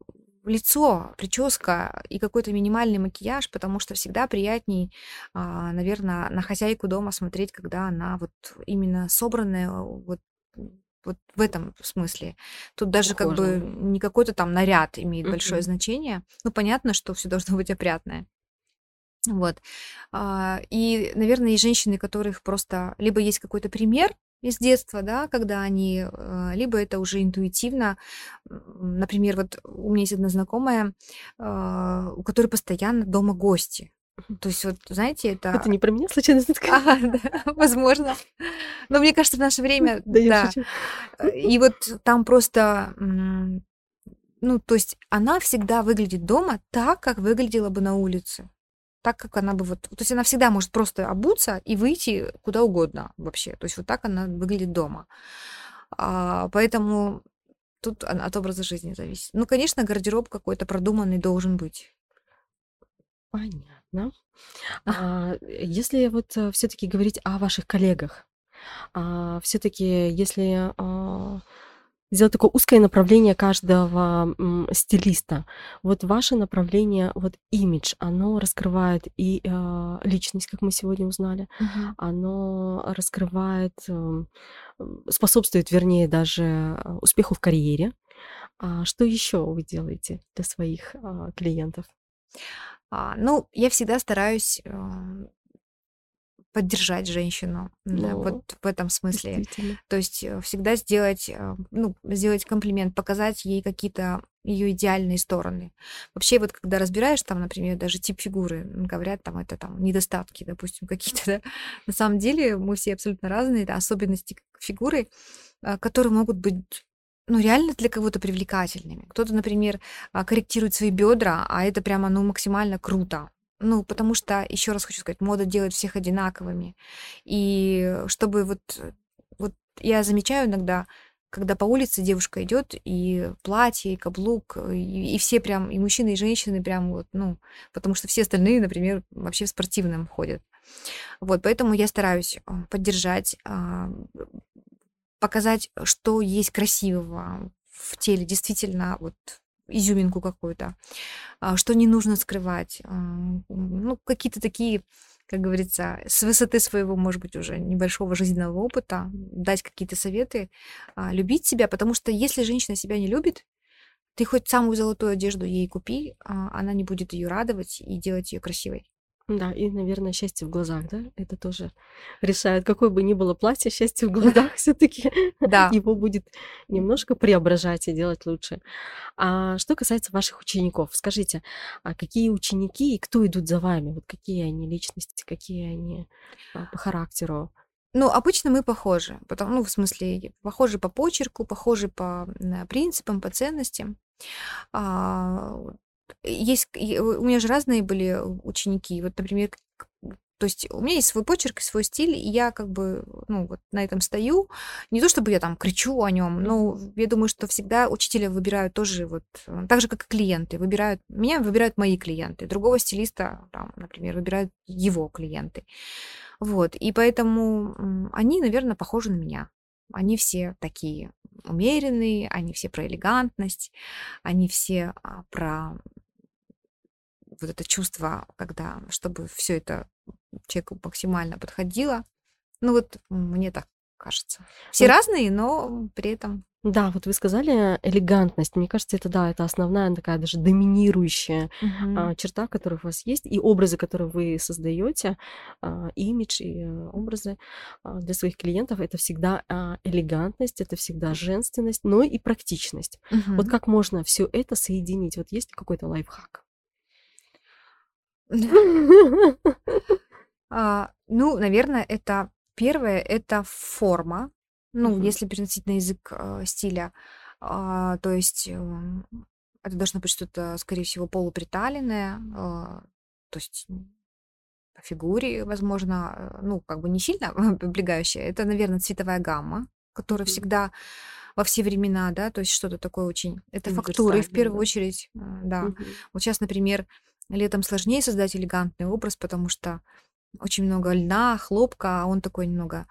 лицо, прическа и какой-то минимальный макияж, потому что всегда приятней, а, наверное, на хозяйку дома смотреть, когда она вот именно собранная, вот Вот в этом смысле. Тут даже как бы не какой-то там наряд имеет большое значение. Ну, понятно, что все должно быть опрятное. Вот. А, и, наверное, есть женщины, которых просто либо есть какой-то пример из детства, да, когда они, а, либо это уже интуитивно. Например, вот у меня есть одна знакомая, а, у которой постоянно дома гости. То есть вот, знаете, это... Это не про меня случайно [laughs] Ага, да, возможно. Но мне кажется, в наше время, [laughs] да. Я шучу. И вот там просто ну, то есть она всегда выглядит дома так, как выглядела бы на улице так, как она бы вот... То есть она всегда может просто обуться и выйти куда угодно вообще. То есть вот так она выглядит дома. А, поэтому тут от образа жизни зависит. Ну, конечно, гардероб какой-то продуманный должен быть. Понятно. А, если вот э, все-таки говорить о ваших коллегах, а, все-таки если а, сделать такое узкое направление каждого стилиста. Вот ваше направление, вот имидж, оно раскрывает и э, личность, как мы сегодня узнали, Мгм. оно раскрывает, э, способствует, вернее, даже э, успеху в карьере. А что еще вы делаете для своих а, клиентов? А, ну, я всегда стараюсь э, поддержать женщину да, вот ну, в этом смысле. То есть э, всегда сделать, э, ну, сделать комплимент, показать ей какие-то ее идеальные стороны. Вообще вот когда разбираешь там, например, даже тип фигуры, говорят там это там недостатки, допустим, [laughs] какие-то, да? на самом деле мы все абсолютно разные, это особенности фигуры, э, которые могут быть ну, реально для кого-то привлекательными. Кто-то, например, корректирует свои бедра, а это прямо, ну, максимально круто. Ну, потому что, еще раз хочу сказать, мода делает всех одинаковыми. И чтобы вот, вот я замечаю иногда, когда по улице девушка идет, и платье, и каблук, и, и все прям, и мужчины, и женщины прям вот, ну, потому что все остальные, например, вообще в спортивном ходят. Вот, поэтому я стараюсь э, поддержать, а, показать, что есть красивого в теле, действительно, вот изюминку какую-то, а, что не нужно скрывать. А, ну, какие-то такие, как говорится, с высоты своего, может быть, уже небольшого жизненного опыта дать какие-то советы, а, любить себя, потому что если женщина себя не любит, ты хоть самую золотую одежду ей купи, она не будет ее радовать и делать ее красивой. Да, и, наверное, счастье в глазах, да? Это тоже решает. Какое бы ни было платье, счастье в глазах [laughs] все таки Да. его будет немножко преображать и делать лучше. А что касается ваших учеников, скажите, а какие ученики и кто идут за вами? Вот какие они личности, какие они а, по характеру? Ну, обычно мы похожи, потому, ну, в смысле, похожи по почерку, похожи по принципам, по ценностям. А, есть, у меня же разные были ученики. Вот, например, то есть у меня есть свой почерк и свой стиль, и я как бы, ну, вот на этом стою. Не то чтобы я там кричу о нем, но я думаю, что всегда учителя выбирают тоже вот э, так же, как и клиенты. Выбирают, меня выбирают мои клиенты, другого стилиста, там, например, выбирают его клиенты. Вот, и поэтому они, наверное, похожи на меня. Они все такие умеренные, они все про элегантность, они все а, про вот это чувство, когда, чтобы все это человеку максимально подходило. Ну вот мне так кажется. Все вот. разные, но при этом да, вот вы сказали элегантность. Мне кажется, это да, это основная такая даже доминирующая угу. черта, которая у вас есть, и образы, которые вы создаете, а, имидж и а, образы а, для своих клиентов, это всегда элегантность, это всегда женственность, но и практичность. Угу. Вот как можно все это соединить? Вот есть какой-то лайфхак? [laughs] Ну, наверное, это первое, это форма. Ну, Мгм. если переносить на язык э, стиля, а, то есть эм, это должно быть что-то, скорее всего, полуприталенное, а, то есть по фигуре, возможно, э, ну, как бы не сильно [laughs] облегающее. Это, наверное, цветовая гамма, которая Мгм. всегда во все времена, да, то есть что-то такое очень... Это фактуры в первую да. очередь, э, да. Мгм. Вот сейчас, например, летом сложнее создать элегантный образ, потому что очень много льна, хлопка, а он такой немного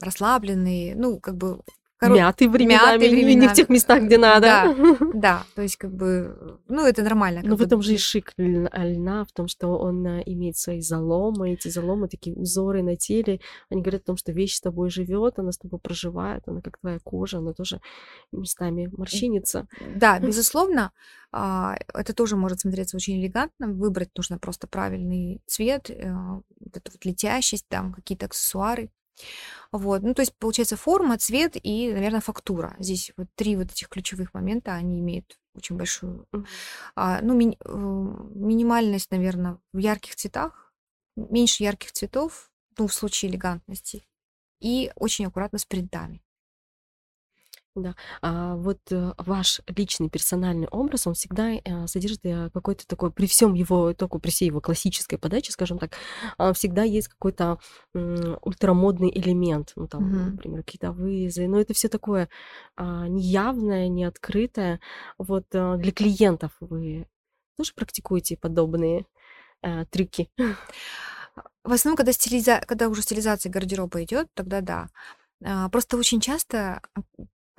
расслабленный, ну, как бы Коро... Мяты временами, мяты временами, не в тех местах, где надо. Да, [laughs] да, то есть как бы, ну это нормально. Но в этом же и шик льна, в том, что он а, имеет свои заломы, эти заломы, такие узоры на теле, они говорят о том, что вещь с тобой живет, она с тобой проживает, она как твоя кожа, она тоже местами морщинится. Да, [laughs] безусловно, а, это тоже может смотреться очень элегантно, выбрать нужно просто правильный цвет, э, вот эту вот летящесть, там какие-то аксессуары. Вот. Ну, то есть, получается, форма, цвет и, наверное, фактура. Здесь вот три вот этих ключевых момента, они имеют очень большую... А, ну, ми- э, минимальность, наверное, в ярких цветах, меньше ярких цветов, ну, в случае элегантности, и очень аккуратно с принтами. Да. А вот э, ваш личный персональный образ, он всегда э, содержит э, какой-то такой, при всем его, только при всей его классической подаче, скажем так, а, всегда есть какой-то ультрамодный элемент, ну там, Мгм. например, какие-то вызовы, но это все такое а, неявное, неоткрытое. Вот для клиентов вы тоже практикуете подобные трюки? В основном, когда, стилиза... когда уже стилизация гардероба идет, тогда да. А, Просто очень часто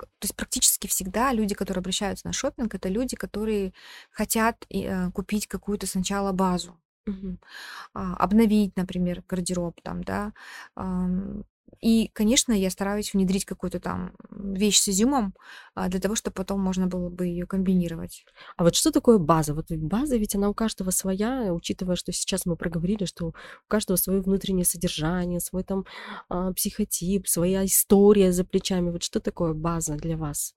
то есть практически всегда люди, которые обращаются на шопинг, это люди, которые хотят э, купить какую-то сначала базу, а, обновить, например, гардероб там, да. И, конечно, я стараюсь внедрить какую-то там вещь с изюмом а, для того, чтобы потом можно было бы ее комбинировать. А вот что такое база? Вот база ведь она у каждого своя, учитывая, что сейчас мы проговорили, что у каждого свое внутреннее содержание, свой там а, психотип, своя история за плечами. Вот что такое база для вас?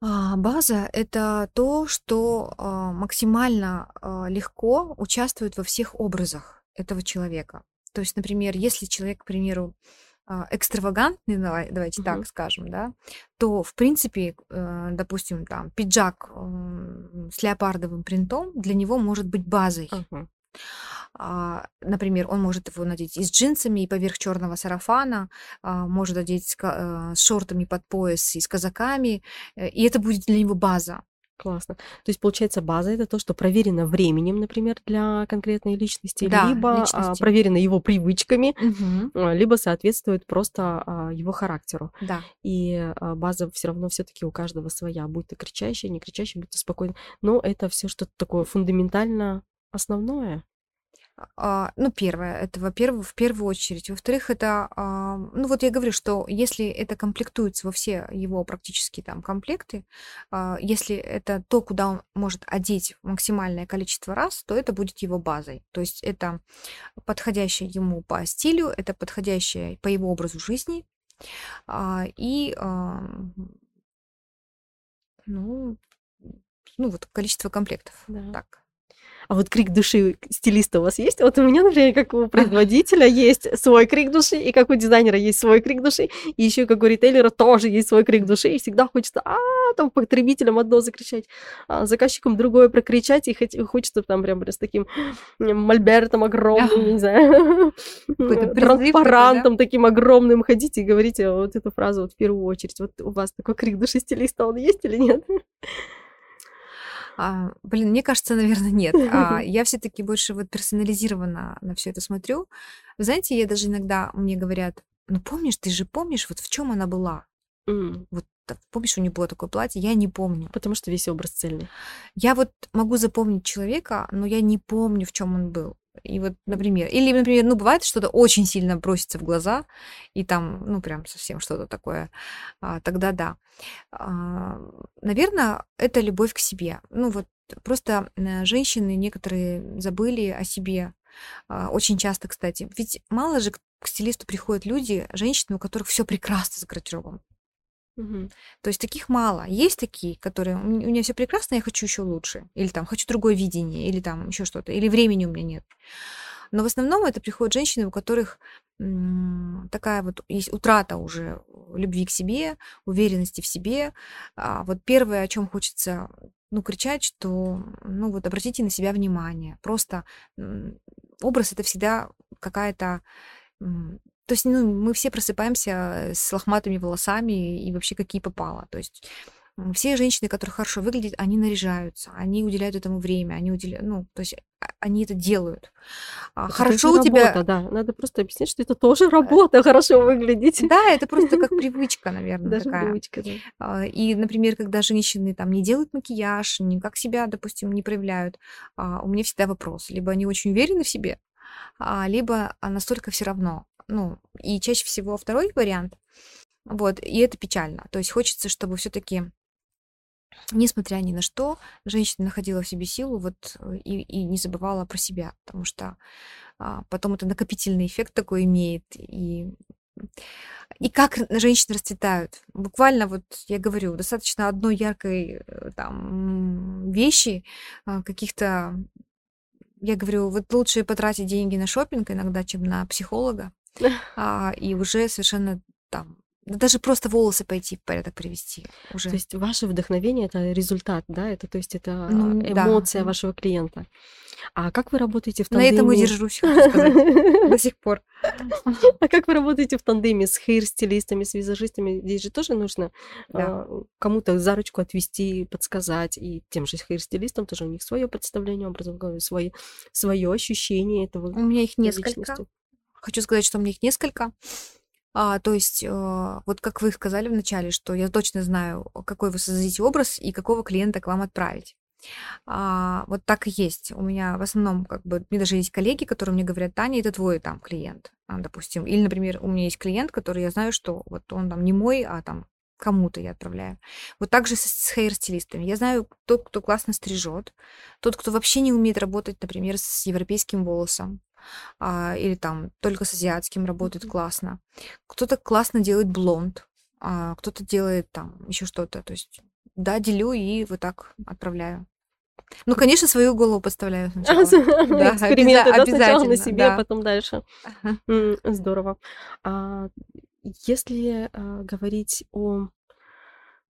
А, база это то, что максимально легко участвует во всех образах этого человека. То есть, например, если человек, к примеру, а, экстравагантный, давай, давайте Мгм. так скажем, да, то, в принципе, э, допустим, там, пиджак с леопардовым принтом для него может быть базой. А, Например, он может его надеть и с джинсами, и поверх черного сарафана, а, может с ка- э, с шортами под пояс и с казаками, э, и это будет для него база. Классно. То есть, получается, база это то, что проверено временем, например, для конкретной личности, Да, либо а, личности. проверено его привычками, а, либо соответствует просто а, его характеру. Да. И база все равно все-таки у каждого своя, будь то кричащая, не кричащая, будь то спокойно. Но это все что-то такое фундаментально основное. А, Ну, первое, это, во-первых, в первую очередь. Во-вторых, это, а, ну, вот я говорю, что если это комплектуется во все его практически там комплекты, а, если это то, куда он может одеть максимальное количество раз, то это будет его базой. То есть это подходящее ему по стилю, это подходящее по его образу жизни, и, ну, ну, вот количество комплектов. Да. Так. А вот крик души стилиста у вас есть? Вот у меня, например, как у производителя есть свой крик души, и как у дизайнера есть свой крик души, и еще как у ритейлера тоже есть свой крик души, и всегда хочется, а там потребителям одно закричать, а заказчикам другое прокричать, и хочется там прям с таким мольбертом огромным, не знаю, [laughs] такой, транспарантом таким огромным ходить и говорите вот эту фразу вот в первую очередь. Вот у вас такой крик души стилиста, он есть или нет? А, блин, мне кажется, наверное, нет. А, [laughs] я все-таки больше вот персонализированно на все это смотрю. Вы знаете, я даже иногда мне говорят, ну помнишь, ты же помнишь, вот в чем она была? М, Вот так, помнишь, у нее было такое платье? Я не помню. Потому что весь образ цельный. Я вот могу запомнить человека, но я не помню, в чем он был. И вот, например, или, например, ну, бывает что-то очень сильно бросится в глаза, и там, ну, прям совсем что-то такое, а, тогда да. А, наверное, это любовь к себе. Ну, вот просто э, женщины некоторые забыли о себе. А, очень часто, кстати. Ведь мало же к стилисту приходят люди, женщины, у которых все прекрасно с гардеробом. То есть таких мало. Есть такие, которые у меня все прекрасно, я хочу еще лучше. Или там хочу другое видение, или там еще что-то. Или времени у меня нет. Но в основном это приходят женщины, у которых такая вот есть утрата уже любви к себе, уверенности в себе. А вот первое, о чем хочется ну, кричать, что, ну, вот обратите на себя внимание. Просто образ это всегда какая-то то есть, ну, мы все просыпаемся с лохматыми волосами и вообще какие попало. То есть все женщины, которые хорошо выглядят, они наряжаются, они уделяют этому время, они уделяют, ну, то есть а, они это делают. А, Это Хорошо у тебя... работа, да. Надо просто объяснить, что это тоже работа, хорошо выглядеть. Да, это просто как [laughs] привычка, наверное, Даже такая. привычка, да. А, И, например, когда женщины там не делают макияж, никак себя, допустим, не проявляют, у меня всегда вопрос. Либо они очень уверены в себе, либо настолько все равно. Ну, и чаще всего второй вариант. Вот, и это печально. То есть хочется, чтобы все-таки, несмотря ни на что, женщина находила в себе силу вот э, и, и не забывала про себя, потому что а, потом это накопительный эффект такой имеет. И, и как женщины расцветают. Буквально вот, я говорю, достаточно одной яркой э, там вещи, а, каких-то я говорю, вот лучше потратить деньги на шопинг иногда, чем на психолога, [laughs] а, и уже совершенно там, да даже просто волосы пойти в порядок привести То уже. есть ваше вдохновение это результат, да? Это то есть это Ну да, эмоция м. вашего клиента. А как вы работаете в на этом и тандеме? держусь, [laughs] до сих пор. А как вы работаете в тандеме с хейр-стилистами, с визажистами? Здесь же тоже нужно Да. а, кому-то за ручку отвести, подсказать. И тем же хейр-стилистам тоже у них свое представление образом говоря, свое, свое ощущение этого У меня их несколько. Хочу сказать, что у меня их несколько. А, то есть, э, вот как вы сказали вначале, что я точно знаю, какой вы создадите образ и какого клиента к вам отправить. А, вот так и есть. У меня в основном, как бы, мне даже есть коллеги, которые мне говорят, Таня, это твой там клиент, допустим. Или, например, у меня есть клиент, который я знаю, что вот он там не мой, а там кому-то я отправляю. Вот так же с, с хейр-стилистами. Я знаю тот, кто классно стрижет, тот, кто вообще не умеет работать, например, с европейским волосом, а, или там только с азиатским работает Мгм. классно. Кто-то классно делает блонд, а, кто-то делает там еще что-то. То есть, да, делю и вот так отправляю. Ну, конечно, свою голову подставляю [laughs] сначала. Да, Эксперименты, обяза- да, сначала на себе, а потом дальше. Ага. Здорово. А если а, говорить о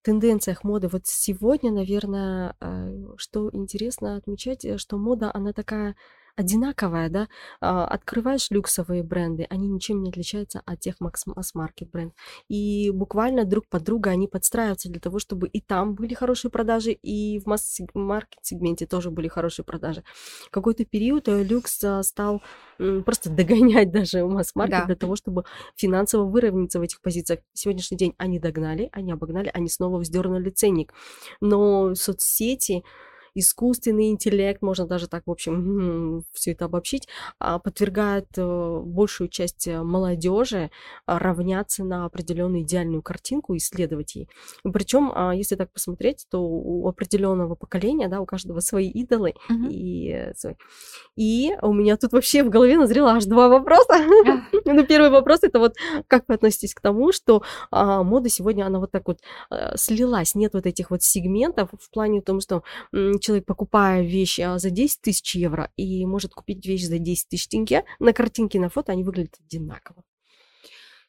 тенденциях моды, вот сегодня, наверное, а, что интересно отмечать, э, что мода, она такая одинаковая, да, А, открываешь люксовые бренды, они ничем не отличаются от тех масс-маркет брендов. И буквально друг под друга они подстраиваются для того, чтобы и там были хорошие продажи, и в масс-маркет сегменте тоже были хорошие продажи. В какой-то период э, люкс а, стал просто [laughs] догонять даже масс-маркет Да. для того, чтобы финансово выровняться в этих позициях. Сегодняшний день они догнали, они обогнали, они снова вздернули ценник. Но соцсети, искусственный интеллект, можно даже так, в общем, [laughs] все это обобщить, а, подвергают э, большую часть э, молодежи а, равняться на определенную идеальную картинку, исследовать ей. Причем, если так посмотреть, то у определенного поколения, да, у каждого свои идолы, Мгм. и, э, свой- и у меня тут вообще в голове назрело аж два вопроса. [laughs] Ну, первый вопрос это вот как вы относитесь к тому, что а, мода сегодня, она вот так вот слилась, нет вот этих вот сегментов в плане том, что человек, покупая вещь а, за 10 тысяч евро и может купить вещь за 10 тысяч тенге, на картинке, на фото они выглядят одинаково.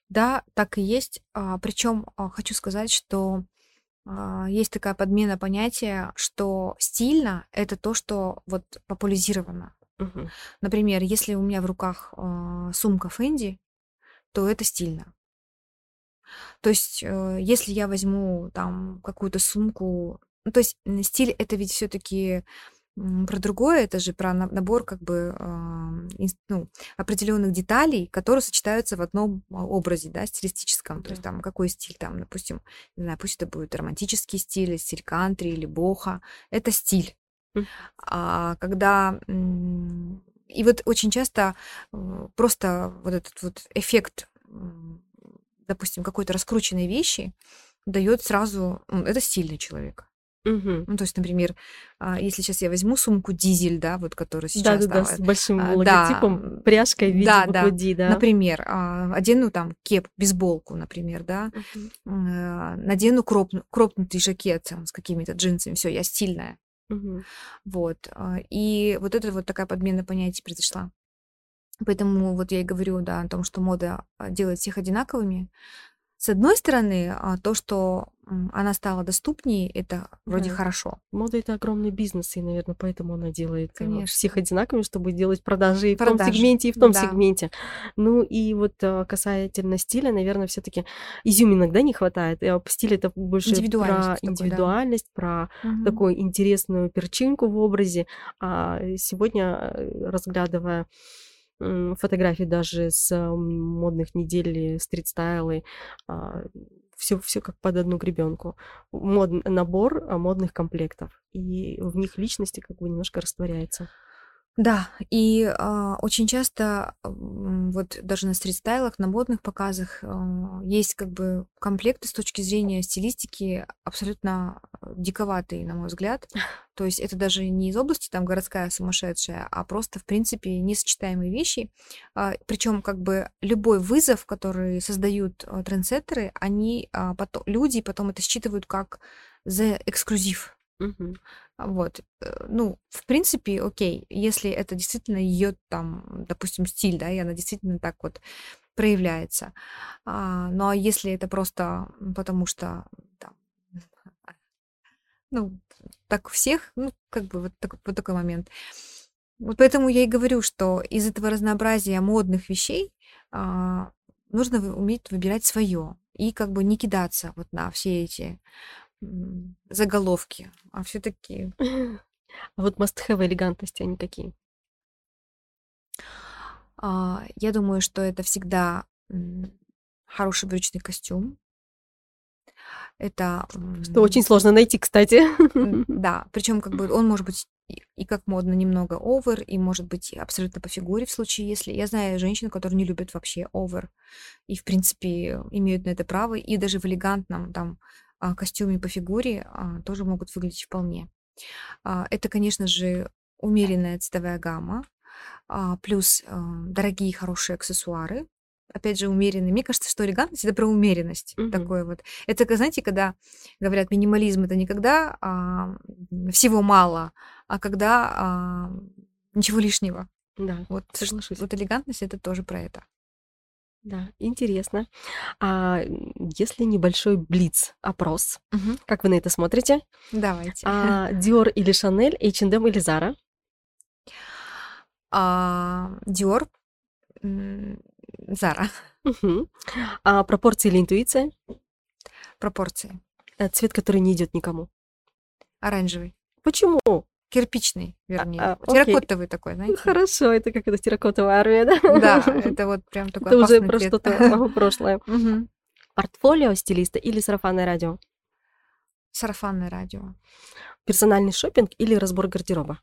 Да, так и есть. Причем хочу сказать, что а, есть такая подмена понятия, что стильно это то, что вот популяризировано. Мгм. Например, если у меня в руках а, сумка Фенди, то это стильно. То есть, э, если я возьму там какую-то сумку, то есть стиль это ведь все-таки про другое, это же про на- набор как бы ну, определенных деталей, которые сочетаются в одном а, образе, да, стилистическом. То есть Да. там какой стиль, там, допустим, не знаю, пусть это будет романтический стиль, стиль кантри или боха, это стиль. А когда и вот очень часто э, просто вот этот вот эффект, допустим, какой-то раскрученной вещи дает сразу, это стильный человек. Мгм. Ну, то есть, например, а, если сейчас я возьму сумку дизель, да, вот которая сейчас Да-да-да, стала, с большим а, логотипом, да, пряжкой в виде да, да, D, да. например, а, одену там кеп, бейсболку, например, да, э, надену кропну- кропнутый жакет там, с какими-то джинсами, все, я стильная, Мгм. вот, и вот это вот такая подмена понятий произошла. Поэтому вот я и говорю, да, о том, что мода делает всех одинаковыми, С одной стороны, а, то, что она стала доступнее, это вроде Да. хорошо. Мода это огромный бизнес, и, наверное, поэтому она делает э, Конечно. всех одинаковыми, чтобы делать продажи и в том сегменте, и в том да. сегменте. Ну и вот э, касательно стиля, наверное, все-таки изюминок, да, не хватает. Э, Стиль это больше про Индивидуальность такой, да. индивидуальность, про Мгм. такую интересную перчинку в образе. А сегодня, разглядывая фотографии даже с м, модных недель, стрит-стайлы, все, все как под одну гребенку. Мод, набор а, модных комплектов. И в них личности как бы немножко растворяется. Да, и а, очень часто м, вот даже на стрит-стайлах, на модных показах а, есть как бы комплекты с точки зрения стилистики абсолютно а, диковатые, на мой взгляд. То есть это даже не из области там городская сумасшедшая, а просто в принципе несочетаемые вещи. Причем как бы любой вызов, который создают а, трендсеттеры, они а, потом, люди потом это считывают как за эксклюзив. Мгм. Вот. э, Ну, в принципе, окей, если это действительно ее там, допустим, стиль, да, и она действительно так вот проявляется. А, ну, а если это просто потому что там, ну, так у всех, ну, как бы вот, так- вот такой момент. Вот поэтому я и говорю, что из этого разнообразия модных вещей а, нужно уметь выбирать свое и как бы не кидаться вот на все эти заголовки, а все-таки [laughs] А вот must-have элегантности, они какие? А, я думаю, что это всегда хороший брючный костюм. Это Что очень сложно найти, кстати. [laughs] да, причем как бы он может быть и, как модно немного овер, и может быть абсолютно по фигуре в случае, если я знаю женщин, которые не любят вообще овер, и в принципе имеют на это право, и даже в элегантном там костюме по фигуре а, тоже могут выглядеть вполне. А, Это, конечно же, умеренная цветовая гамма, а, плюс а, дорогие хорошие аксессуары. Опять же, умеренные. Мне кажется, что элегантность это про умеренность. Мгм. Такое вот. Это, знаете, когда говорят, минимализм это не когда а, всего мало, а когда а, ничего лишнего. Да, Вот, соглашусь. вот элегантность это тоже про это. Да, интересно. А если небольшой блиц-опрос, Мгм. как вы на это смотрите? Давайте. А, [laughs] Dior или Chanel, H&M или Zara? А, Dior, Zara. Мгм. А пропорции или интуиция? Пропорции. Э, Цвет, который не идет никому. Оранжевый. Почему? Кирпичный, вернее. а, окей. Терракотовый такой, Ну, знаете. Хорошо, это как это терракотовая армия, да? Да, [laughs] это вот прям такой Это уже про что-то [laughs] прошлое. Портфолио стилиста или сарафанное радио? Сарафанное радио. Персональный шопинг или разбор гардероба?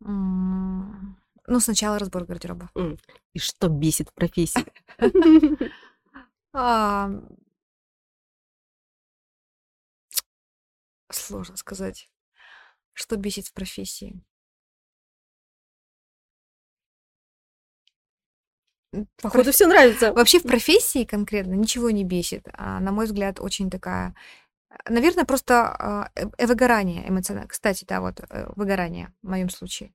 Ну, сначала разбор гардероба. И что бесит в профессии? [laughs] А, Сложно сказать. Что бесит в профессии? Походу, проф- все нравится. Вообще в профессии конкретно ничего не бесит. А, на мой взгляд, очень такая... Наверное, просто а, э- э, выгорание эмоциональное. Кстати, да, вот э, выгорание в моем случае.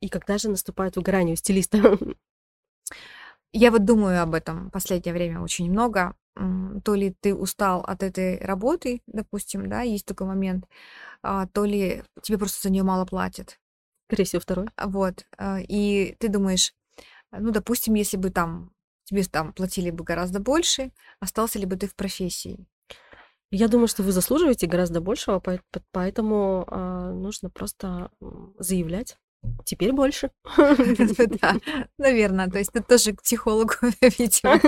И когда же наступает выгорание у стилиста? [laughs] Я вот думаю об этом в последнее время очень много. То ли ты устал от этой работы, допустим, да, есть такой момент, а, то ли тебе просто за нее мало платят. Скорее всего, второй. А, Вот. а, И ты думаешь, ну, допустим, если бы там тебе там платили бы гораздо больше, остался ли бы ты в профессии? Я думаю, что вы заслуживаете гораздо большего, поэт- по- поэтому нужно просто заявлять. Теперь больше. [laughs] Да, наверное. То есть ты тоже к психологу, [laughs] видимо.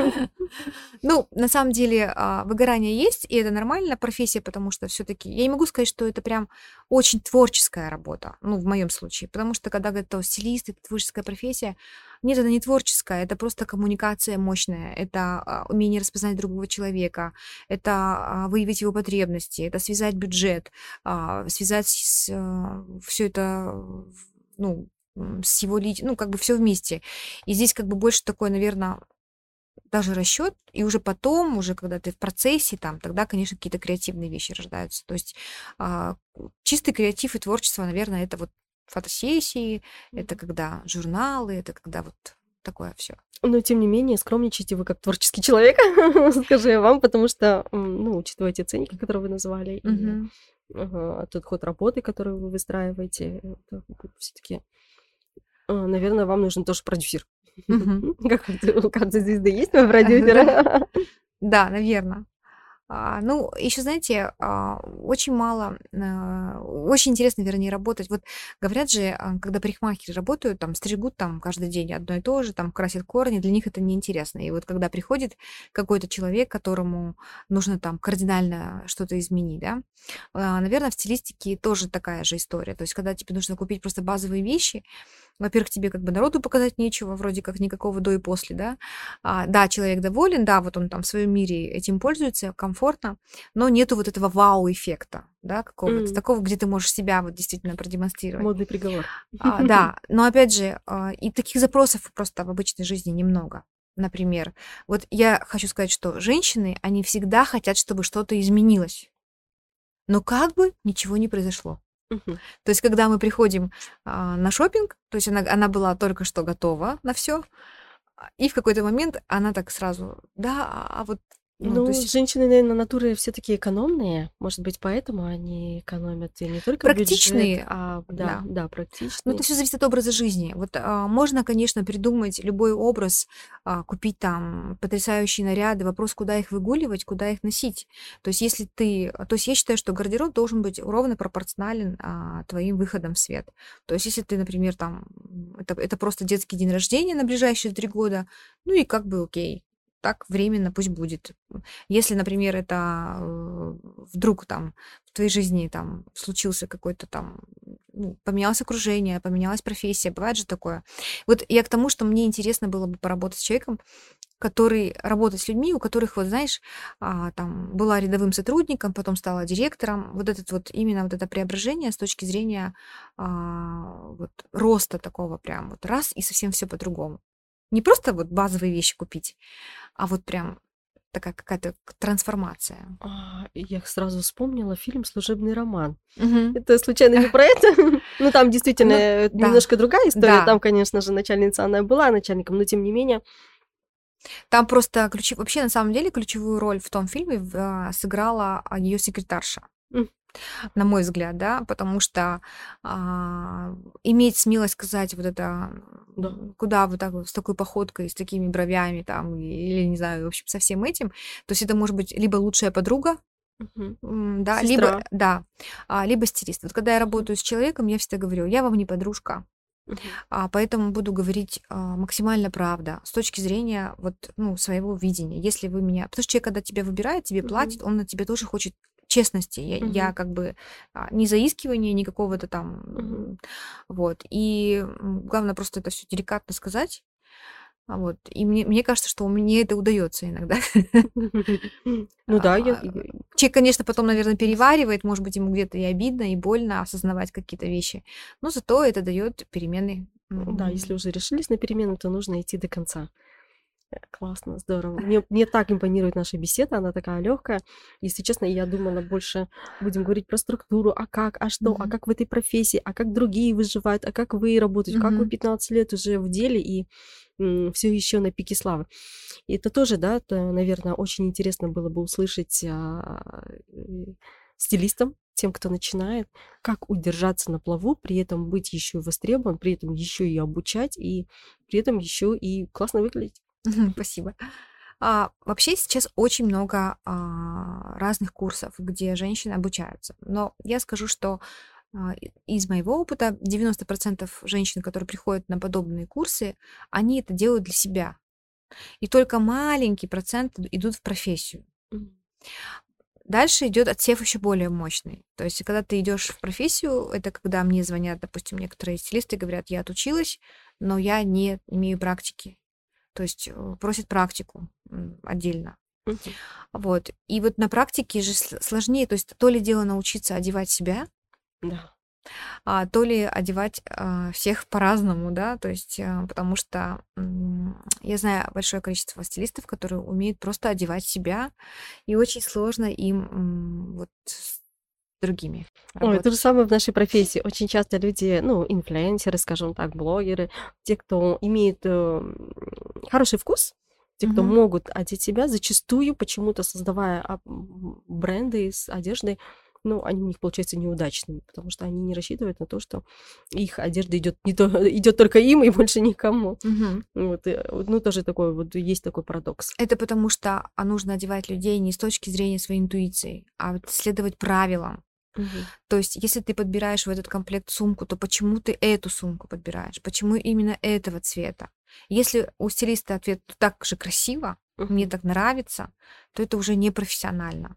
Ну, на самом деле, а, выгорание есть, и это нормально, профессия, потому что все-таки я не могу сказать, что это прям очень творческая работа, ну, в моем случае, потому что когда говорят, что стилист, это творческая профессия, нет, это не творческая, это просто коммуникация мощная, это а, умение распознать другого человека, это а, выявить его потребности, это связать бюджет, связать все это, ну, с его лич... ну, как бы все вместе. И здесь как бы больше такой, наверное, даже расчет, и уже потом, уже когда ты в процессе, там, тогда, конечно, какие-то креативные вещи рождаются. То есть а, чистый креатив и творчество, наверное, это вот фотосессии, это когда журналы, это когда вот такое все. Но, тем не менее, скромничайте вы как творческий человек, [laughs] скажу я вам, потому что, ну, учитывая те ценники, которые вы назвали, и Мгм. ага, тот ход работы, который вы выстраиваете, все-таки, наверное, вам нужен тоже продюсер. [laughs] Как у каждой звезды есть [laughs] продюсер. Да, наверно. А, ну, еще, знаете, а, очень мало, а, очень интересно, вернее, работать. Вот говорят же, когда парикмахеры работают, там, стригут там каждый день одно и то же, там, красят корни, для них это неинтересно. И вот когда приходит какой-то человек, которому нужно там кардинально что-то изменить, да, наверное, в стилистике тоже такая же история. То есть, когда тебе нужно купить просто базовые вещи, во-первых, тебе как бы народу показать нечего, вроде как никакого до и после, да. А, да, человек доволен, да, вот он там в своем мире этим пользуется, комфортно, но нету вот этого вау-эффекта, да, какого-то М. такого, где ты можешь себя вот действительно продемонстрировать. Модный приговор. А, да, но опять же, а, и таких запросов просто в обычной жизни немного. Например, вот я хочу сказать, что женщины, они всегда хотят, чтобы что-то изменилось. Но как бы ничего не произошло. Мгм. То есть, когда мы приходим а, на шопинг, то есть она, она была только что готова на все, и в какой-то момент она так сразу, да, а, а вот, ну, Ну, то есть женщины, наверное, натуры все-таки экономные. Может быть, поэтому они экономят и не только бюджет, практичные, а да, да. да, Ну, практичные. это все зависит от образа жизни. Вот а, можно, конечно, придумать любой образ, а, купить там потрясающие наряды. Вопрос, куда их выгуливать, куда их носить. То есть, если ты, то есть я считаю, что гардероб должен быть ровно пропорционален а, твоим выходам в свет. То есть, если ты, например, там это, это просто детский день рождения на ближайшие три года, ну и как бы окей. Так временно пусть будет. Если, например, это э, вдруг там в твоей жизни там случился какой-то там ну, поменялось окружение, поменялась профессия, бывает же такое. Вот я к тому, что мне интересно было бы поработать с человеком, который работает с людьми, у которых, вот знаешь, а, там была рядовым сотрудником, потом стала директором. Вот этот вот именно вот это преображение с точки зрения а, вот роста такого прям вот раз и совсем все по-другому. Не просто вот базовые вещи купить, а вот прям такая какая-то трансформация. А, я сразу вспомнила фильм «Служебный роман». Мгм. Это случайно не про это? [laughs] Ну, там действительно Ну, э, да. немножко другая история. Да. Там, конечно же, начальница она была начальником, но тем не менее. Там просто ключ... вообще на самом деле ключевую роль в том фильме а, сыграла ее секретарша. На мой взгляд, да, потому что а, иметь смелость сказать вот это, Да. куда вот так вот с такой походкой, с такими бровями там, или не знаю, в общем, со всем этим, то есть это может быть либо лучшая подруга, м, да, Сестра. либо, да, а, либо стилист. Вот когда я работаю с человеком, я всегда говорю, я вам не подружка, а, поэтому буду говорить а, максимально правда с точки зрения вот, ну, своего видения. Если вы меня... Потому что человек, когда тебя выбирает, тебе платит, он на тебе тоже хочет честности. Я, я Мгм. как бы а, не заискивания, ни какого-то там... М, Вот. И главное просто это все деликатно сказать. А Вот. И мне, мне кажется, что мне это удается иногда. [laughs] Ну да, я... А, Человек, конечно, потом, наверное, переваривает, может быть, ему где-то и обидно, и больно осознавать какие-то вещи, но зато это дает перемены. Да, если уже решились на перемены, то нужно идти до конца. Классно, здорово. Мне, мне так импонирует наша беседа, она такая легкая. Если честно, я думала больше будем говорить про структуру, а как, а что, а Мгм. как в этой профессии, а как другие выживают, а как вы работаете, как вы Мгм. 15 лет уже в деле и все еще на пике славы. И это тоже, да, это, наверное, очень интересно было бы услышать а, стилистам, тем, кто начинает, как удержаться на плаву, при этом быть еще востребован, при этом еще и обучать, и при этом еще и классно выглядеть. Спасибо. А, вообще сейчас очень много а, разных курсов, где женщины обучаются. Но я скажу, что а, из моего опыта 90% женщин, которые приходят на подобные курсы, они это делают для себя. И только маленький процент ид- идут в профессию. Дальше идет отсев еще более мощный. То есть, когда ты идешь в профессию, это когда мне звонят, допустим, некоторые стилисты говорят, я отучилась, но я не имею практики. То есть э, просят практику отдельно. Мгм. Вот. И вот на практике же сл- сложнее, то есть то ли дело научиться одевать себя, Да. а то ли одевать а, всех по-разному, да, то есть а, потому что м, я знаю большое количество стилистов, которые умеют просто одевать себя, и очень сложно им м, вот другими. Ой, то же самое в нашей профессии. Очень часто люди, ну, инфлюенсеры, скажем так, блогеры, те, кто имеет э, хороший вкус, те, кто Мгм. могут одеть себя, зачастую почему-то создавая а, бренды с одеждой, ну, они у них получаются неудачными, потому что они не рассчитывают на то, что их одежда идет не то, [laughs] идет только им и больше никому. Мгм. Вот, и, вот, ну, тоже такой вот есть такой парадокс. Это потому что а, нужно одевать людей не с точки зрения своей интуиции, а вот следовать правилам. То есть, если ты подбираешь в этот комплект сумку, то почему ты эту сумку подбираешь? Почему именно этого цвета? Если у стилиста ответ так же красиво, мне Мгм. так нравится, то это уже не профессионально.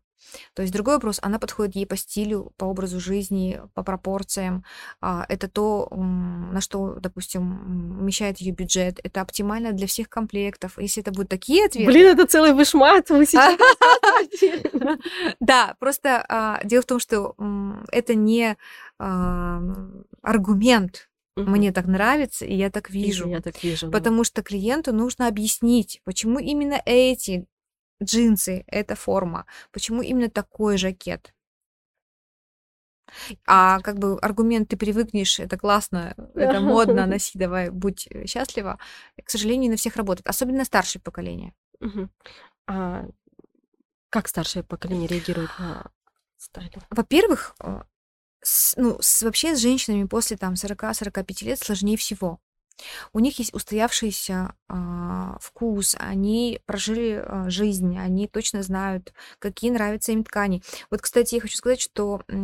То есть другой вопрос, она подходит ей по стилю, по образу жизни, по пропорциям. А, Это то, на что, допустим, м, вмещает ее бюджет. Это оптимально для всех комплектов. Если это будут такие ответы... Блин, это целый вышмат. Вы сейчас [laughs] Да, просто а, дело в том, что это не а, аргумент. Мне так нравится, и я так вижу. Я так вижу. да. Потому что клиенту нужно объяснить, почему именно эти джинсы, эта форма, почему именно такой жакет. А как бы аргумент ты привыкнешь, это классно, [laughs] это модно, носи, давай, будь счастлива, к сожалению, не на всех работает, особенно старшее поколение. А как старшее поколение реагирует на стайлинг? Во-первых, э, с- ну, с- вообще с женщинами после там 40-45 лет сложнее всего. У них есть устоявшийся а, вкус, они прожили а, жизнь, они точно знают, какие нравятся им ткани. Вот, кстати, я хочу сказать, что э,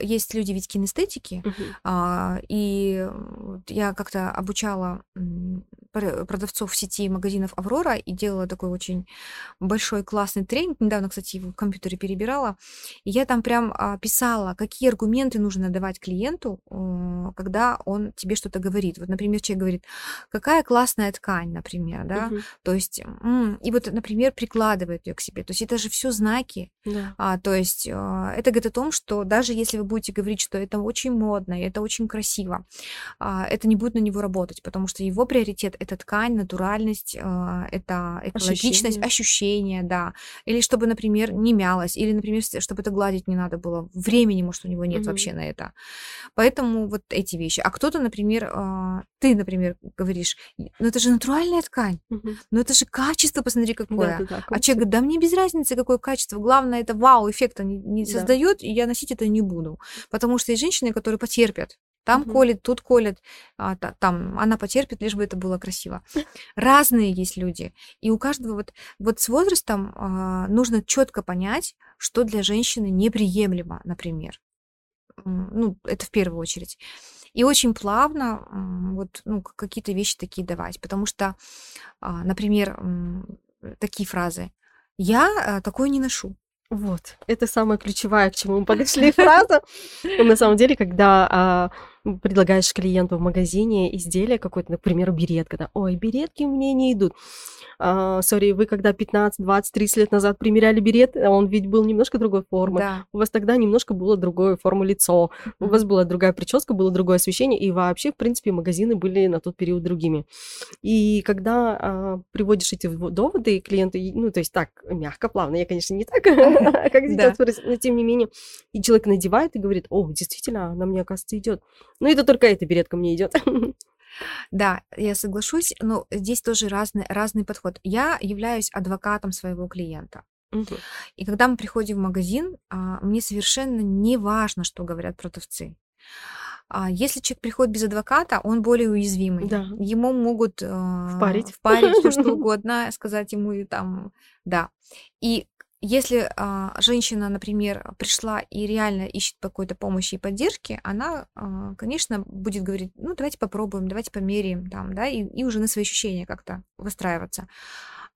есть люди ведь кинестетики, Мгм. а, и вот я как-то обучала продавцов в сети магазинов Аврора и делала такой очень большой классный тренинг. Недавно, кстати, его в компьютере перебирала. И я там прям а, писала, какие аргументы нужно давать клиенту, э, когда он тебе что-то говорит. Вот, например, человек говорит, какая классная ткань, например, да, Мгм. то есть, и вот, например, прикладывает ее к себе. То есть это же все знаки, Да. а, то есть а, это говорит о том, что даже если вы будете говорить, что это очень модно, и это очень красиво, а, это не будет на него работать, потому что его приоритет это ткань, натуральность, а, это экологичность, Ощущение. ощущение, да. Или чтобы, например, не мялось, или, например, чтобы это гладить не надо было. Времени, может, у него нет Мгм. вообще на это. Поэтому вот эти вещи. А кто-то, например, а, ты, например, говоришь, ну это же натуральная ткань, Мгм. ну это же качество, посмотри, какое. Да-да-да, А круто. человек говорит, да мне без разницы, какое качество. Главное, это вау, эффекта не, не Да. создает, и я носить это не буду. Потому что есть женщины, которые потерпят. Там Мгм. колет, тут колет, а, та- там она потерпит, лишь бы это было красиво. Разные есть люди. И у каждого вот, вот с возрастом а, нужно четко понять, что для женщины неприемлемо, например. Ну, это в первую очередь. И очень плавно вот, ну, какие-то вещи такие давать. Потому что, а, например, такие фразы. Я а, такое не ношу. Вот, это самая ключевая, к чему мы подошли [laughs] фраза. На самом деле, когда а, предлагаешь клиенту в магазине изделие какое-то, например, беретка, да, ой, беретки мне не идут. А, Сори, вы когда 15, 20, 30 лет назад примеряли берет, а он ведь был немножко другой формы. Да. У вас тогда немножко было другой формы лицо, у вас была другая прическа, было другое освещение, и вообще, в принципе, магазины были на тот период другими. И когда а, приводишь эти доводы клиенту, и, ну, то есть так, мягко, плавно, я, конечно, не так, [laughs] [laughs] как сейчас, но тем не менее, и человек надевает и говорит, о, действительно, она мне, оказывается, идет. Ну, это только эта беретка мне идет. [laughs] Да, я соглашусь, но здесь тоже разный, разный подход. Я являюсь адвокатом своего клиента. И когда мы приходим в магазин, а, мне совершенно не важно, что говорят продавцы. А Если человек приходит без адвоката, он более уязвимый. Да. Ему могут э, Впарить. впарить все что [laughs] угодно, сказать ему и там, да. И если а, женщина, например, пришла и реально ищет какой-то помощи и поддержки, она, а, конечно, будет говорить, ну, давайте попробуем, давайте померяем, там, да, и, и уже на свои ощущения как-то выстраиваться.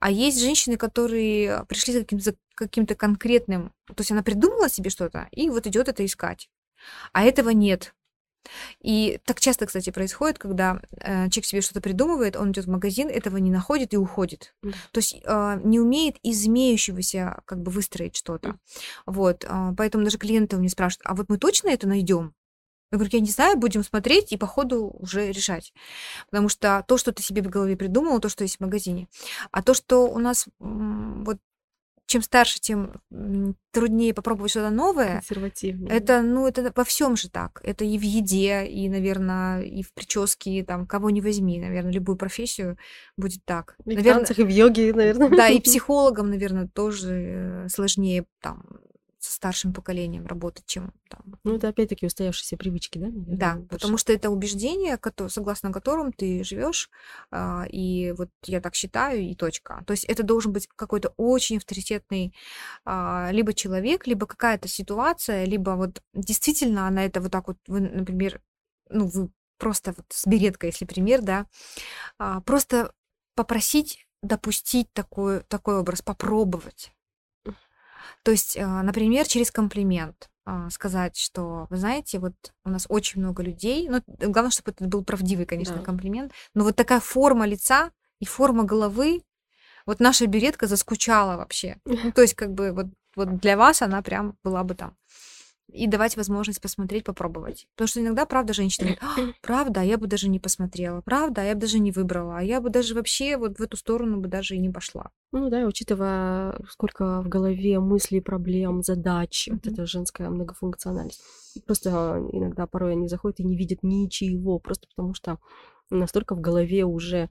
А есть женщины, которые пришли за каким-то, за каким-то конкретным, то есть она придумала себе что-то и вот идет это искать. А этого нет. И так часто, кстати, происходит, когда э, человек себе что-то придумывает, он идет в магазин, этого не находит и уходит. Да. То есть э, не умеет из имеющегося как бы выстроить что-то. Вот, э, поэтому даже клиенты у меня спрашивают, а вот мы точно это найдем? Я говорю, я не знаю, будем смотреть и по ходу уже решать. Потому что то, что ты себе в голове придумал, то, что есть в магазине. А то, что у нас вот чем старше, тем труднее попробовать что-то новое. Консервативнее. Это, ну, это во всем же так. Это и в еде, и, наверное, и в прическе, там, кого не возьми, наверное, любую профессию будет так. И в наверное, танцах, и в йоге, наверное. Да, и [laughs] психологам, наверное, тоже э, сложнее там со старшим поколением работать, чем там. Ну, это опять-таки устоявшиеся привычки, да? наверное, Да, больше? потому что это убеждение, согласно которым ты живешь, а, и вот я так считаю, и точка. То есть это должен быть какой-то очень авторитетный а, либо человек, либо какая-то ситуация, либо вот действительно она это вот так вот, вы, например, ну, вы просто вот с береткой, если пример, да, а, просто попросить допустить такой, такой образ, попробовать. То есть, а, например, через комплимент а, сказать, что, вы знаете, вот у нас очень много людей, ну, главное, чтобы это был правдивый, конечно, Да. комплимент, но вот такая форма лица и форма головы, вот наша беретка заскучала вообще. Ну, [laughs] то есть, как бы, вот, вот для вас она прям была бы там. И давать возможность посмотреть, попробовать. Потому что иногда, правда, женщина говорит, «А, [coughs] правда, а я бы даже не посмотрела, правда, а я бы даже не выбрала, а я бы даже вообще вот в эту сторону бы даже и не пошла. Ну да, и учитывая, сколько в голове мыслей, проблем, задач, вот Мгм. эта женская многофункциональность. Просто иногда порой они заходят и не видят ничего, просто потому что настолько в голове уже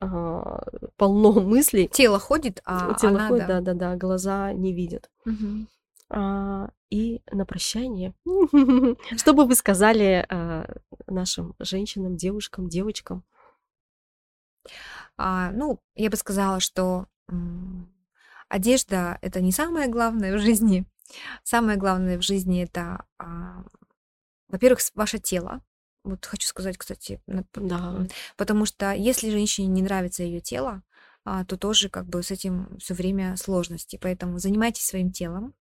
а, полно [laughs] мыслей. Тело ходит, а Тело она, ходит, да. да-да-да, глаза не видят. Мгм. А, и на прощание, [laughs] что бы вы сказали а, нашим женщинам, девушкам, девочкам? А, ну, я бы сказала, что м, одежда это не самое главное в жизни. Самое главное в жизни это, а, во-первых, ваше тело. Вот хочу сказать, кстати, Да. потому что если женщине не нравится ее тело, а, то тоже как бы с этим все время сложности. Поэтому занимайтесь своим телом,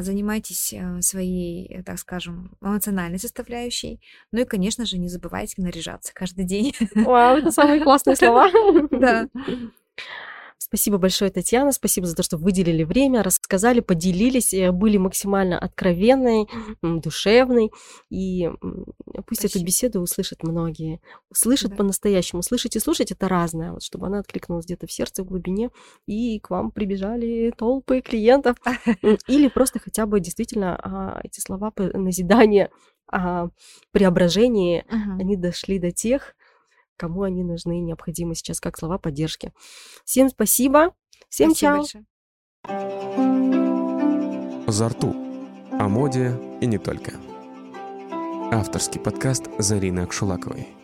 занимайтесь э, своей, э, так скажем, эмоциональной составляющей. Ну и, конечно же, не забывайте наряжаться каждый день. Вау, это самые классные слова. [laughs] Да. Спасибо большое, Татьяна. Спасибо за то, что выделили время, рассказали, поделились, э, были максимально откровенной, душевной. И пусть эту Спасибо. беседу услышат многие. Услышат Да. по-настоящему. Слышать и слушать это разное. Вот, чтобы она откликнулась где-то в сердце, в глубине, и к вам прибежали толпы клиентов. [laughs] Или просто хотя бы действительно а, эти слова назидания, а, преображения, Мгм. они дошли до тех, кому они нужны и необходимы сейчас, как слова поддержки. Всем спасибо. Всем Спасибо чао. большое. «Зарту» о моде и не только. Авторский подкаст Зарины Акшулаковой.